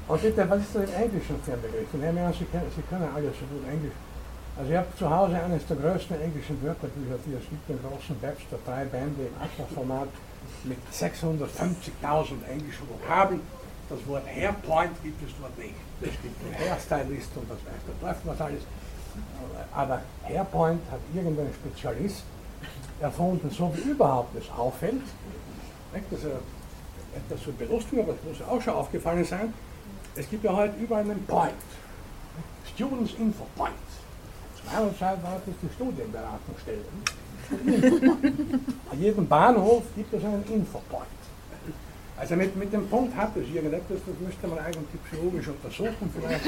Und bitte, was ist das im Englischen für ein Begriff? Und Herr Mehrmann, Sie, Sie können alles so gut Englisch. Also ich habe zu Hause eines der größten englischen Wörterbücher, die es gibt, den großen Webster, drei Bände im Atlas-Format mit 650.000 englischen Vokabeln. Das Wort Hairpoint gibt es dort nicht. Es gibt den Hairstylist und das weiß der Teufel was alles. Aber Hairpoint hat irgendein Spezialist erfunden, so wie überhaupt es auffällt. Das ist etwas so belustigend, aber das muss ja auch schon aufgefallen sein. Es gibt ja heute überall einen Point. Students Info Point. Zu meiner Zeit war das die Studienberatungsstelle. An jedem Bahnhof gibt es einen Infopoint. Also mit, mit dem Punkt hat es irgendetwas, das müsste man eigentlich psychologisch untersuchen, vielleicht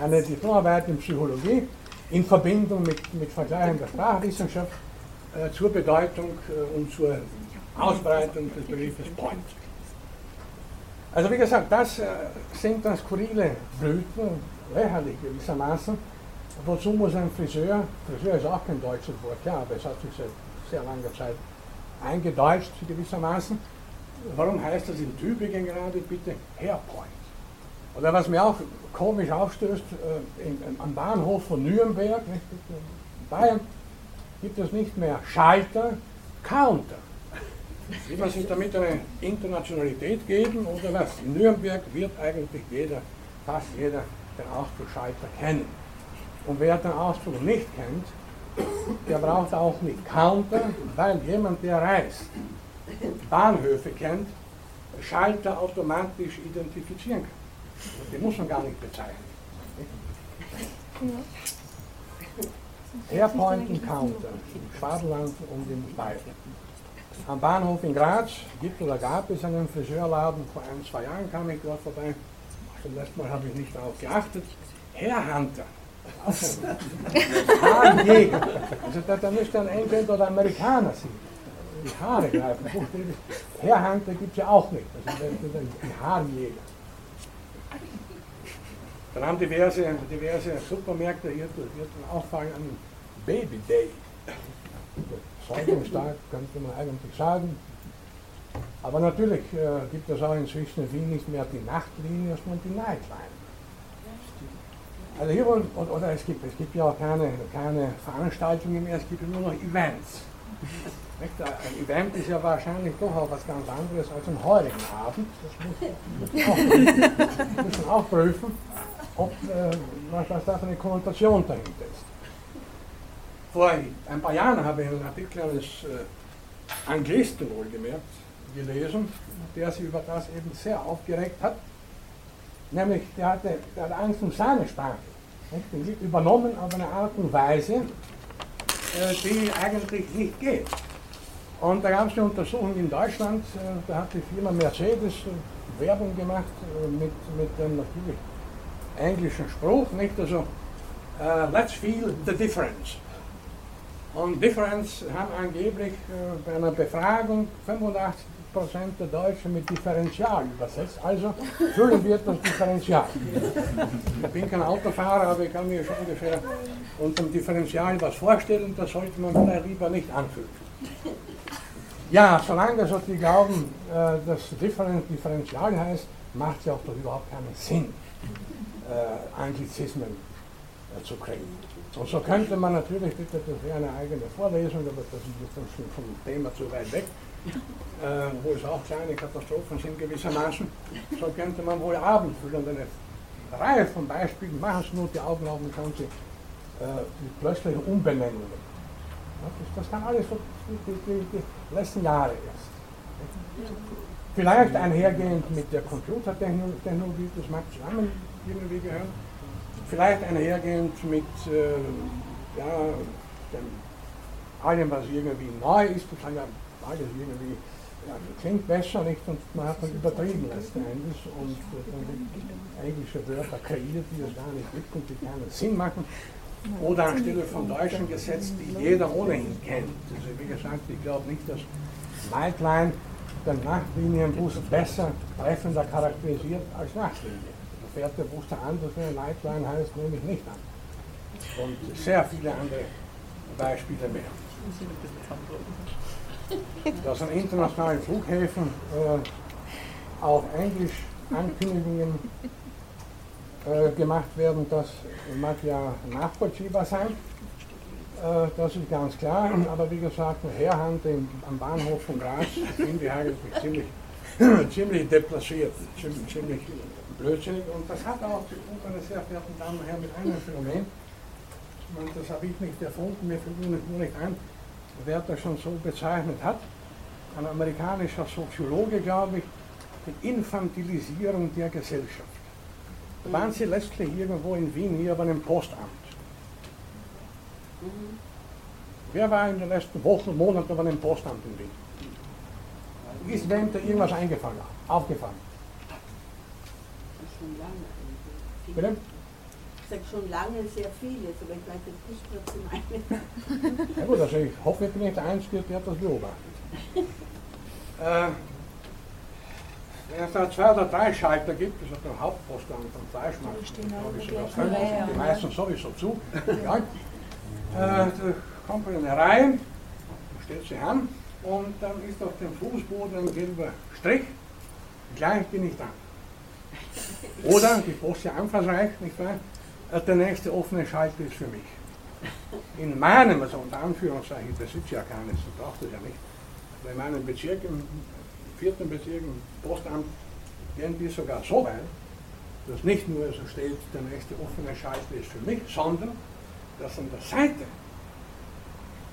eine Diplomarbeit in Psychologie in Verbindung mit, mit Vergleichen der Sprachwissenschaft äh, zur Bedeutung äh, und zur Ausbreitung des Begriffes Point. Also wie gesagt, das äh, sind dann skurrile Blüten, lächerlich gewissermaßen. Wozu muss ein Friseur, Friseur ist auch kein deutsches Wort, ja, aber es hat sich seit sehr langer Zeit eingedeutscht gewissermaßen. Warum heißt das in Tübingen gerade bitte Hairpoint? Oder was mir auch komisch aufstößt, äh, in, am Bahnhof von Nürnberg, nicht, in Bayern, gibt es nicht mehr Schalter, Counter. Will man sich damit eine Internationalität geben oder was? In Nürnberg wird eigentlich jeder, fast jeder, den Schalter kennen. Und wer den Ausdruck nicht kennt, der braucht auch nicht Counter, weil jemand, der reist, Bahnhöfe kennt, Schalter automatisch identifizieren kann. Die muss man gar nicht bezeichnen. Airpoint und Counter, im Schwabenland und im Bayern. Am Bahnhof in Graz gibt oder gab es einen Friseurladen, vor ein, zwei Jahren kam ich dort vorbei. Zum letzten Mal habe ich nicht darauf geachtet. Herr Hunter. Haarjäger. Also da, da müsste ein Engländer oder Amerikaner sein. Die Haare greifen. Herr Hunter gibt es ja auch nicht. Also die Haarjäger. Dann haben diverse, diverse Supermärkte hier, hier auffallen an Baby Day. Säugungstag könnte man eigentlich sagen. Aber natürlich äh, gibt es auch inzwischen in nicht mehr die Nachtlinie, sondern die Nightline. Also hier und, oder es gibt, es gibt ja auch keine, keine Veranstaltungen mehr, es gibt nur noch Events. Ein Event ist ja wahrscheinlich doch auch was ganz anderes als ein heurigen Abend. Das muss, man auch prüfen, ob, äh, was, da eine Konnotation dahinter ist. Vor ein paar Jahren habe ich einen Artikel eines äh, Anglisten wohlgemerkt gelesen, der sich über das eben sehr aufgeregt hat. Nämlich, der hatte, der hatte Angst um seine Sprache. Wird übernommen auf eine Art und Weise, äh, die eigentlich nicht geht. Und da gab es eine Untersuchung in Deutschland, äh, da hat die Firma Mercedes äh, Werbung gemacht mit, mit dem natürlich englischen Spruch, nicht? Also, uh, let's feel the difference. Und Differenz haben angeblich bei einer Befragung 85% der Deutschen mit Differential übersetzt. Also füllen wir das Differential. Ich bin kein Autofahrer, aber ich kann mir schon ungefähr unter dem Differential was vorstellen, das sollte man vielleicht lieber nicht anfüllen. Ja, solange also die glauben, äh, dass Differential heißt, macht es ja auch doch überhaupt keinen Sinn, äh, Anglizismen äh, zu kriegen. Und so könnte man natürlich, bitte, das wäre eine eigene Vorlesung, aber das ist jetzt schon vom Thema zu weit weg, äh, wo es auch kleine Katastrophen sind gewissermaßen, so könnte man wohl abendfüllend eine Reihe von Beispielen machen, nur die Augen auf und schauen Sie äh, die plötzlichen Umbenennungen. Das, das kann alles so die, die, die letzten Jahre erst. Vielleicht einhergehend mit der Computertechnologie, das mag zusammen irgendwie gehören vielleicht einhergehend mit äh, ja, dem, allem, was irgendwie neu ist, das kann ja alles irgendwie ja, klingt besser nicht und man hat dann übertrieben letzten Endes und dann englische Wörter kreiert, die es gar nicht gibt und die keinen Sinn machen. Oder anstelle von deutschen Gesetzen, die jeder ohnehin kennt. Also wie gesagt, ich glaube nicht, dass Nightline den Nachtlinienbus besser treffender charakterisiert als Nachtlinie. Da fährt der Bus da anders, wenn Nightline heißt, nämlich nicht an. Und sehr viele andere Beispiele mehr. Dass an internationalen Flughäfen äh, auch Englisch Ankündigungen äh, gemacht werden, das mag ja nachvollziehbar sein. Äh, das ist ganz klar, aber wie gesagt, Herhand im, am Bahnhof von Graz finde ich eigentlich ziemlich, ziemlich deplaciert, ziemlich, ziemlich blödsinnig. Und das hat auch zu tun, meine sehr verehrten Damen und Herren, mit einem Phänomen. Das habe ich nicht erfunden, mir fällt nur nicht ein, wer das schon so bezeichnet hat. Ein amerikanischer Soziologe, glaube ich, die Infantilisierung der Gesellschaft. Da waren sie letztlich irgendwo in Wien, hier bei einem Postamt. Mhm. Wer war in den letzten Wochen, und Monaten bei einem Postamt in Wien? Ist wem da irgendwas eingefallen, aufgefallen? Schon lange. Sage schon lange sehr vieles, aber ich weiß jetzt nicht, was Sie meinen. Ja gut, also ich hoffe, ich bin nicht der Einzige, der das beobachtet. äh, wenn es da zwei oder drei Schalter gibt, das ist der Hauptpostamt von Fleischmarkt, die meisten sowieso zu. Ja. Äh, da kommt man in eine Reihe, stellt sich an und dann ist auf dem Fußboden ein gelber Strich. Gleich bin ich da. Oder, die Post ja anfassreich, nicht wahr? Der nächste offene Schalter ist für mich. In meinem, also unter Anführungszeichen, ich besitze ja keines, ich brauche das ja nicht. Aber in meinem Bezirk, im vierten Bezirk, im Postamt, gehen wir sogar so weit, dass nicht nur so steht, der nächste offene Schalter ist für mich, sondern dass an der Seite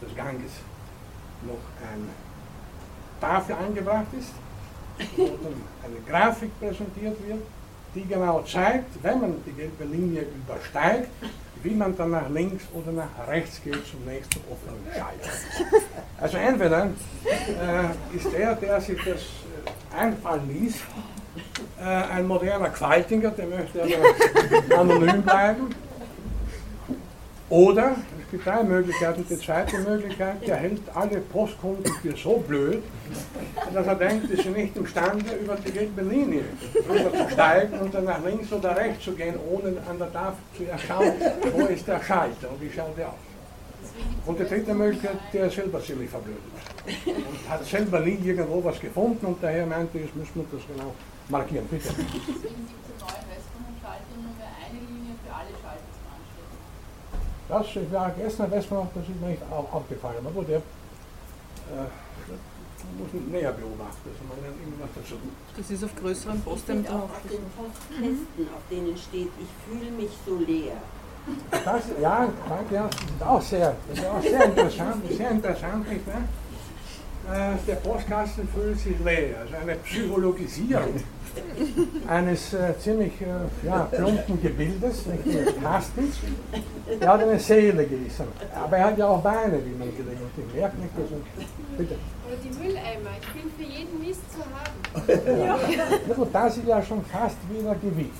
des Ganges noch eine Tafel angebracht ist, wo dann eine Grafik präsentiert wird, die genau zeigt, wenn man die gelbe Linie übersteigt, wie man dann nach links oder nach rechts geht zum nächsten offenen Schalter. Also entweder äh, ist der, der sich das äh, einfallen ließ, äh, ein moderner Qualtinger, der möchte aber anonym bleiben, oder, gibt drei Möglichkeiten. Die zweite Möglichkeit, der hält alle Postkunden für so blöd, dass er denkt, sie sind nicht imstande, über die gelbe Linie zu steigen und dann nach links oder rechts zu gehen, ohne an der Tafel zu erschauen, wo ist der Schalter und wie schaut der aus. Und die dritte Möglichkeit, der selber ziemlich verblödet. Und hat selber nie irgendwo was gefunden und daher meinte, jetzt müssen wir das genau markieren. Bitte. Das war gestern Westmann, das ist mir nicht aufgefallen. Aber gut, der äh, muss näher beobachten, dazu Das ist auf größeren Postämtern auch. Auf den Postkästen, auf denen steht, ich fühle mich so leer. Das, ja, danke, ja, das ist auch sehr, das ist auch sehr interessant, sehr interessant, nicht wahr? Äh, der Postkasten fühlt sich leer, also eine Psychologisierung eines äh, ziemlich äh, ja, plumpen Gebildes, nicht Kastens. Er hat eine Seele gewissen. Aber er hat ja auch Beine, wie man gelegentlich merkt. Nicht? Also, bitte. Oder die Mülleimer, ich bin für jeden Mist zu haben. ja. ja. das ist ja schon fast wieder Gewicht.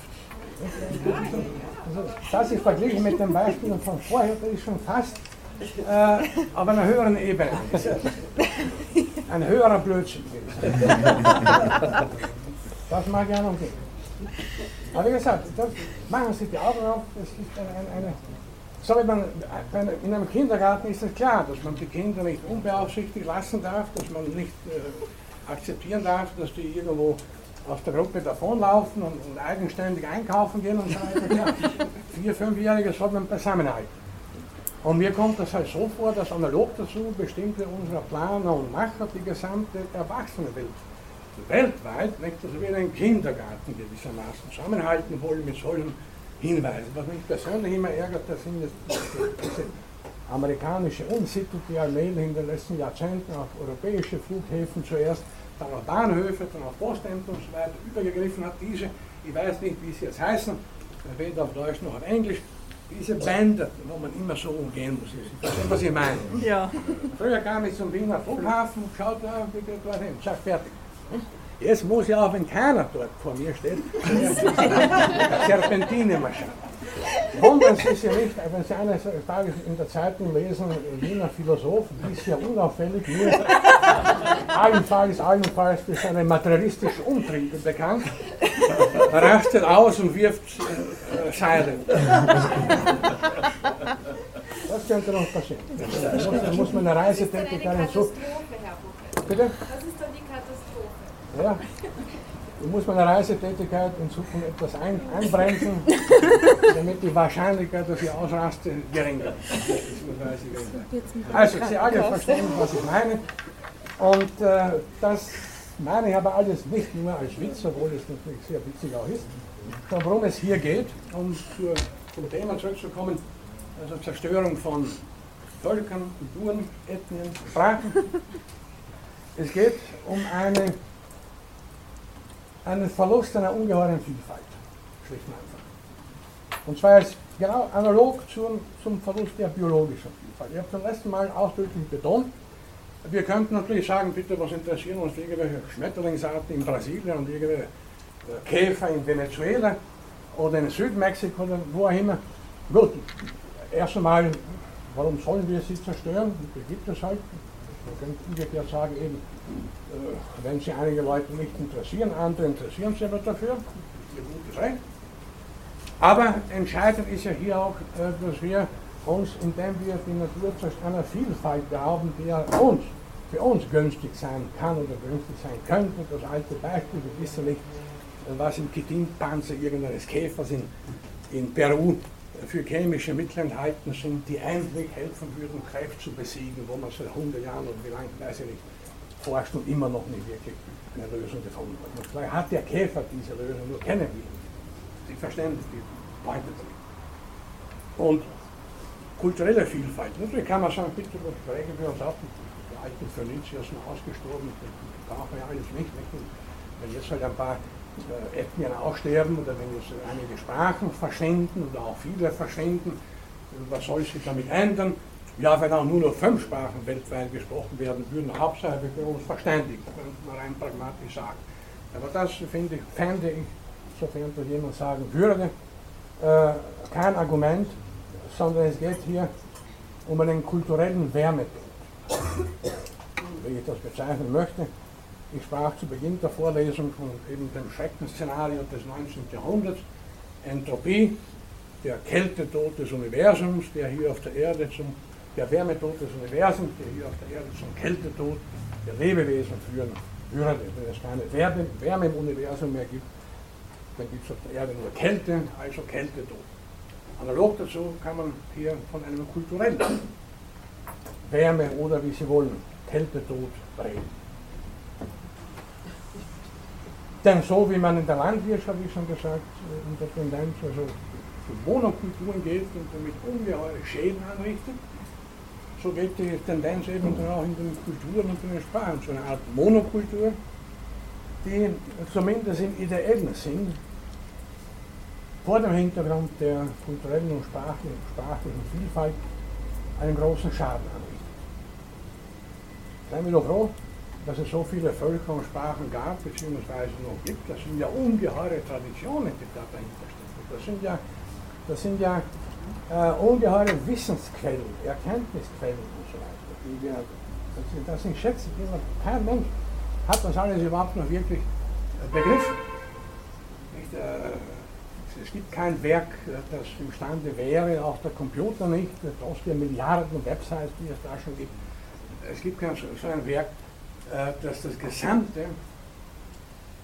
Also, das ist verglichen mit dem Beispiel von vorher, das ist schon fast äh, auf einer höheren Ebene. Ein höherer Blödsinn. Das mag ja noch gehen. Aber wie gesagt, das, machen Sie die Augen auf, das ist eine, eine so wie man, in einem Kindergarten ist es klar, dass man die Kinder nicht unbeaufsichtigt lassen darf, dass man nicht äh, akzeptieren darf, dass die irgendwo aus der Gruppe davonlaufen und, und eigenständig einkaufen gehen und so weiter. Ja, vier, fünfjährige soll man beisammenhalten. Und mir kommt das halt so vor, dass analog dazu bestimmte unserer Planer und Macher die gesamte Erwachsenenwelt weltweit nicht, dass wir einen Kindergarten gewissermaßen zusammenhalten wollen mit solchen Hinweisen. Was mich persönlich immer ärgert, das sind diese amerikanische Unsitte, die allmählich in den letzten Jahrzehnten auf europäische Flughäfen zuerst, dann auf Bahnhöfe, dann auf Postämter und so weiter übergegriffen hat. Diese, ich weiß nicht, wie sie jetzt heißen, weder auf Deutsch noch auf Englisch, diese Bänder, wo man immer so umgehen muss. Ich verstehe, was ich meine. Ja. Früher kam ich zum Wiener Flughafen, schaut da, wie geht dorthin, sag fertig. Jetzt muss ja auch, wenn keiner dort vor mir steht, Serpentine marschieren. Wundern Sie sich nicht, wenn Sie eines Tages in der Zeitung lesen, Wiener Philosoph, ist ja unauffällig, nur allenfalls, allenfalls für seine materialistischen Umtriebe bekannt, rastet aus und wirft äh, Seile. Das könnte noch passieren. Da muss, muss man eine eine Reisetätigkeit Buche. Bitte? Das ist. Ja. Da muss man Reisetätigkeit in Zukunft etwas ein, einbremsen, damit die Wahrscheinlichkeit, dass ich ausraste, geringer ist. Also, Sie alle verstehen, was ich meine. Und äh, das meine ich aber alles nicht nur als Witz, obwohl es natürlich sehr witzig auch ist, worum es hier geht, um zur, zum Thema zurückzukommen, also Zerstörung von Völkern, Kulturen, Ethnien, Sprachen. Es geht um eine einen Verlust einer ungeheuren Vielfalt, schlicht und einfach. Und zwar ist genau analog zum, zum Verlust der biologischen Vielfalt. Ich habe zum letzten Mal ausdrücklich betont, wir könnten natürlich sagen, bitte, was interessieren uns irgendwelche Schmetterlingsarten in Brasilien und irgendwelche äh, Käfer in Venezuela oder in Südmexiko oder wo auch immer. Gut, erst einmal, warum sollen wir sie zerstören? Die gibt es halt. Könnte umgekehrt sagen, eben, äh, wenn sie einige Leute nicht interessieren, andere interessieren sich aber dafür. Aber entscheidend ist ja hier auch, äh, dass wir uns, indem wir die Natur zu einer Vielfalt glauben, die ja uns, für uns günstig sein kann oder günstig sein könnte. Das alte Beispiel, wir wissen nicht, was im Chitinpanzer irgendeines Käfers in, in Peru für chemische Mittel enthalten sind, die eigentlich helfen würden, Krebs zu besiegen, wo man seit 100 Jahren oder wie lange, weiß ich nicht, forscht und immer noch nicht wirklich eine Lösung gefunden hat. Und vielleicht hat der Käfer diese Lösung, nur kennen wir ihn. Sie verstehen die Pointe nicht. Und kulturelle Vielfalt. Natürlich kann man sagen, bitte sprechen wir uns ab, die alten Phönizier sind ausgestorben, das brauchen wir alles nicht. nicht? Wenn jetzt halt ein paar Ethnien aussterben oder wenn jetzt einige Sprachen verschwinden oder auch viele verschwinden, was soll sich damit ändern? Ja, wenn auch nur noch fünf Sprachen weltweit gesprochen werden würden, Hauptsache wir können uns verständigen, könnte man rein pragmatisch sagen. Aber das finde ich, fände ich, sofern das jemand sagen würde, äh, kein Argument, sondern es geht hier um einen kulturellen Wärmetod, wie ich das bezeichnen möchte. Ich sprach zu Beginn der Vorlesung von eben dem Schreckensszenario des 19. Jahrhunderts, Entropie, der Kältetod des Universums, der hier auf der Erde zum, der Wärmetod des Universums, der hier auf der Erde zum Kältetod der Lebewesen führen würde. Wenn es keine Wärme, Wärme im Universum mehr gibt, dann gibt es auf der Erde nur Kälte, also Kältetod. Analog dazu kann man hier von einem kulturellen Wärme oder wie Sie wollen, Kältetod reden. Denn so wie man in der Landwirtschaft, wie schon gesagt, äh, in der Tendenz also für Monokulturen geht und damit ungeheure Schäden anrichtet, so geht die Tendenz eben dann auch in den Kulturen und in den Sprachen zu einer Art Monokultur, die zumindest im ideellen Sinn vor dem Hintergrund der kulturellen und sprachlichen, sprachlichen Vielfalt einen großen Schaden anrichtet. Seien wir doch froh, dass es so viele Völker und Sprachen gab, beziehungsweise noch gibt. Das sind ja ungeheure Traditionen, die da dahinter stecken. Das sind ja, das sind ja äh, ungeheure Wissensquellen, Erkenntnisquellen und so weiter. Die wir, das, sind, das sind Schätze, die man, kein Mensch hat das alles überhaupt noch wirklich äh, begriffen. Nicht, äh, es gibt kein Werk, das imstande wäre, auch der Computer nicht, trotz der Milliarden Websites, die es da schon gibt. Es gibt kein so ein Werk, dass das gesamte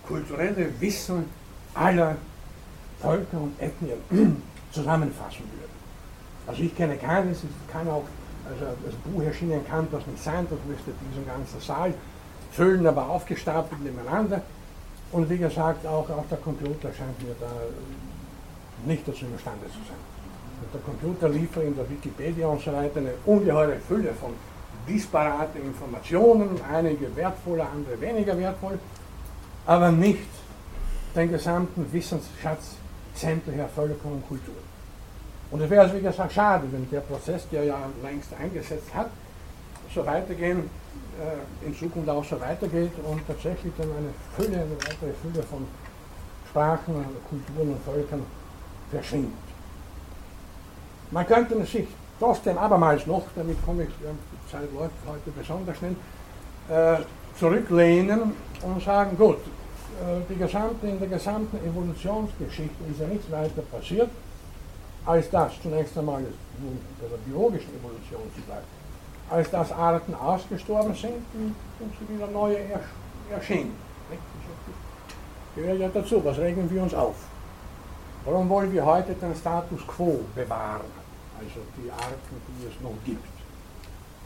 kulturelle Wissen aller Völker und Ethnien zusammenfassen würde. Also ich kenne keines, es kann auch, also das Buch erschienen kann das nicht sein, das müsste diesen ganzen Saal füllen, aber aufgestapelt nebeneinander. Und wie gesagt, auch, auch der Computer scheint mir da nicht dazu imstande zu sein. Und der Computer liefert in der Wikipedia und so weiter eine ungeheure Fülle von disparate Informationen, einige wertvoller, andere weniger wertvoll, aber nicht den gesamten Wissensschatz sämtlicher Völker und Kulturen. Und es wäre also wie gesagt schade, wenn der Prozess, der ja längst eingesetzt hat, so weitergehen, äh, in Zukunft auch so weitergeht und tatsächlich dann eine Fülle, eine weitere Fülle von Sprachen, Kulturen und Völkern verschwindet. Man könnte sich trotzdem abermals noch, damit komme ich, die Zeit läuft heute besonders schnell, äh, zurücklehnen und sagen, gut, äh, die gesamte, in der gesamten Evolutionsgeschichte ist ja nichts weiter passiert, als dass zunächst einmal bei der biologischen Evolution zu bleiben, als dass Arten ausgestorben sind und, sie wieder neue erschienen. Das gehört ja dazu, was regen wir uns auf? Warum wollen wir heute den Status quo bewahren? Also die Arten, die es noch gibt.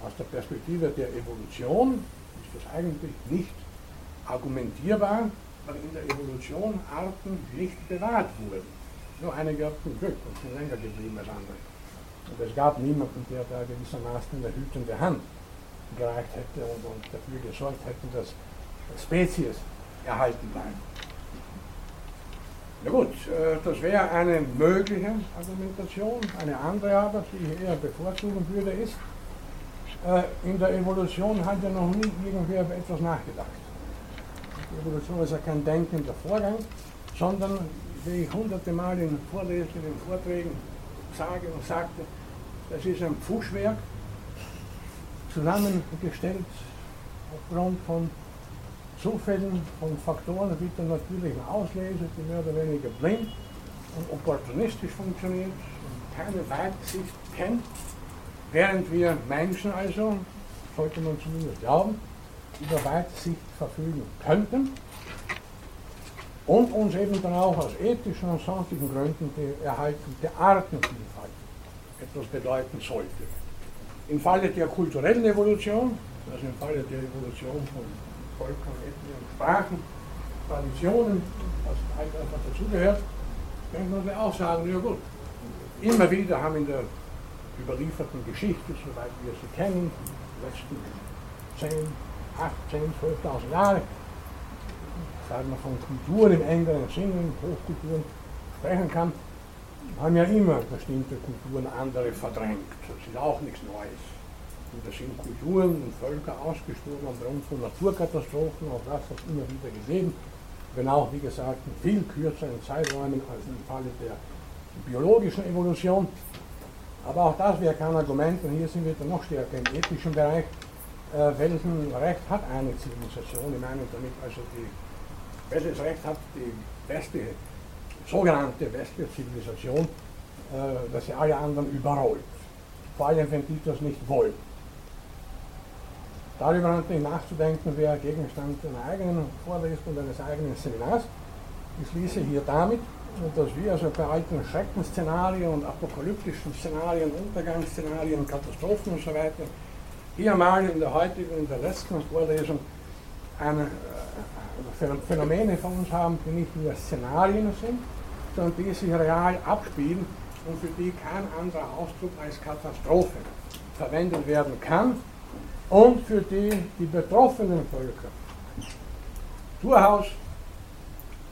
Aus der Perspektive der Evolution ist das eigentlich nicht argumentierbar, weil in der Evolution Arten nicht bewahrt wurden. Nur einige hatten Glück und sind länger geblieben als andere. Und es gab niemanden, der da gewissermaßen eine hütende Hand gereicht hätte und, und dafür gesorgt hätte, dass Spezies erhalten bleiben. Na gut, äh, das wäre eine mögliche Argumentation. Eine andere aber, die ich eher bevorzugen würde, ist, in der Evolution hat ja noch nie irgendwer über etwas nachgedacht. Die Evolution ist ja kein denkender Vorgang, sondern, wie ich hunderte Mal in Vorlesungen, in Vorträgen sage und sagte, das ist ein Pfuschwerk, zusammengestellt aufgrund von Zufällen, von Faktoren wie der natürlichen Auslese, die mehr oder weniger blind und opportunistisch funktioniert und keine Weitsicht kennt, während wir Menschen also, sollte man zumindest glauben, über Weitsicht verfügen könnten und uns eben dann auch aus ethischen und sonstigen Gründen die Erhaltung der Artenvielfalt etwas bedeuten sollte. Im Falle der kulturellen Evolution, also im Falle der Evolution von Völkern, Ethnien, Sprachen, Traditionen, was halt einfach dazugehört, könnte man auch sagen, ja gut, immer wieder haben in der überlieferten Geschichte, soweit wir sie kennen, die letzten 10, 8, 10, 12.000 Jahre, seit man von Kulturen im engeren Sinne, Hochkulturen sprechen kann, haben ja immer bestimmte Kulturen andere verdrängt. Das ist auch nichts Neues. Und da sind Kulturen und Völker ausgestorben aufgrund von Naturkatastrophen, auch das hat es immer wieder gegeben, wenn auch, wie gesagt, in viel kürzeren Zeiträumen als im Falle der biologischen Evolution. Aber auch das wäre kein Argument, und hier sind wir dann noch stärker im ethischen Bereich. Äh, welchen Recht hat eine Zivilisation? Ich meine damit also die, welches Recht hat die westliche, sogenannte westliche Zivilisation, äh, dass sie alle anderen überrollt? Vor allem, wenn die das nicht wollen. Darüber natürlich nachzudenken wäre Gegenstand einer eigenen Vorlesung, eines eigenen Seminars. Ich schließe hier damit, dass wir also bei alten Schreckensszenarien und apokalyptischen Szenarien, Untergangsszenarien, Katastrophen und so weiter, hier mal in der heutigen, in der letzten Vorlesung eine, äh, Phänomene von uns haben, die nicht nur Szenarien sind, sondern die sich real abspielen und für die kein anderer Ausdruck als Katastrophe verwendet werden kann und für die die betroffenen Völker durchaus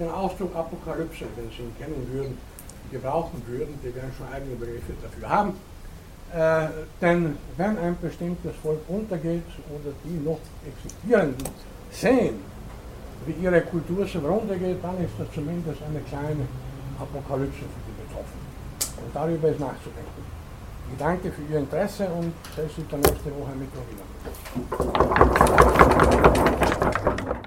den Ausdruck Apokalypse, wenn sie ihn kennen würden, gebrauchen würden, die werden schon eigene Begriffe dafür haben. Äh, denn wenn ein bestimmtes Volk untergeht oder die noch existierenden sehen, wie ihre Kultur zugrunde geht, dann ist das zumindest eine kleine Apokalypse für die Betroffenen. Und darüber ist nachzudenken. Ich danke für Ihr Interesse und das ist dann nächste Woche Mittwoch wieder.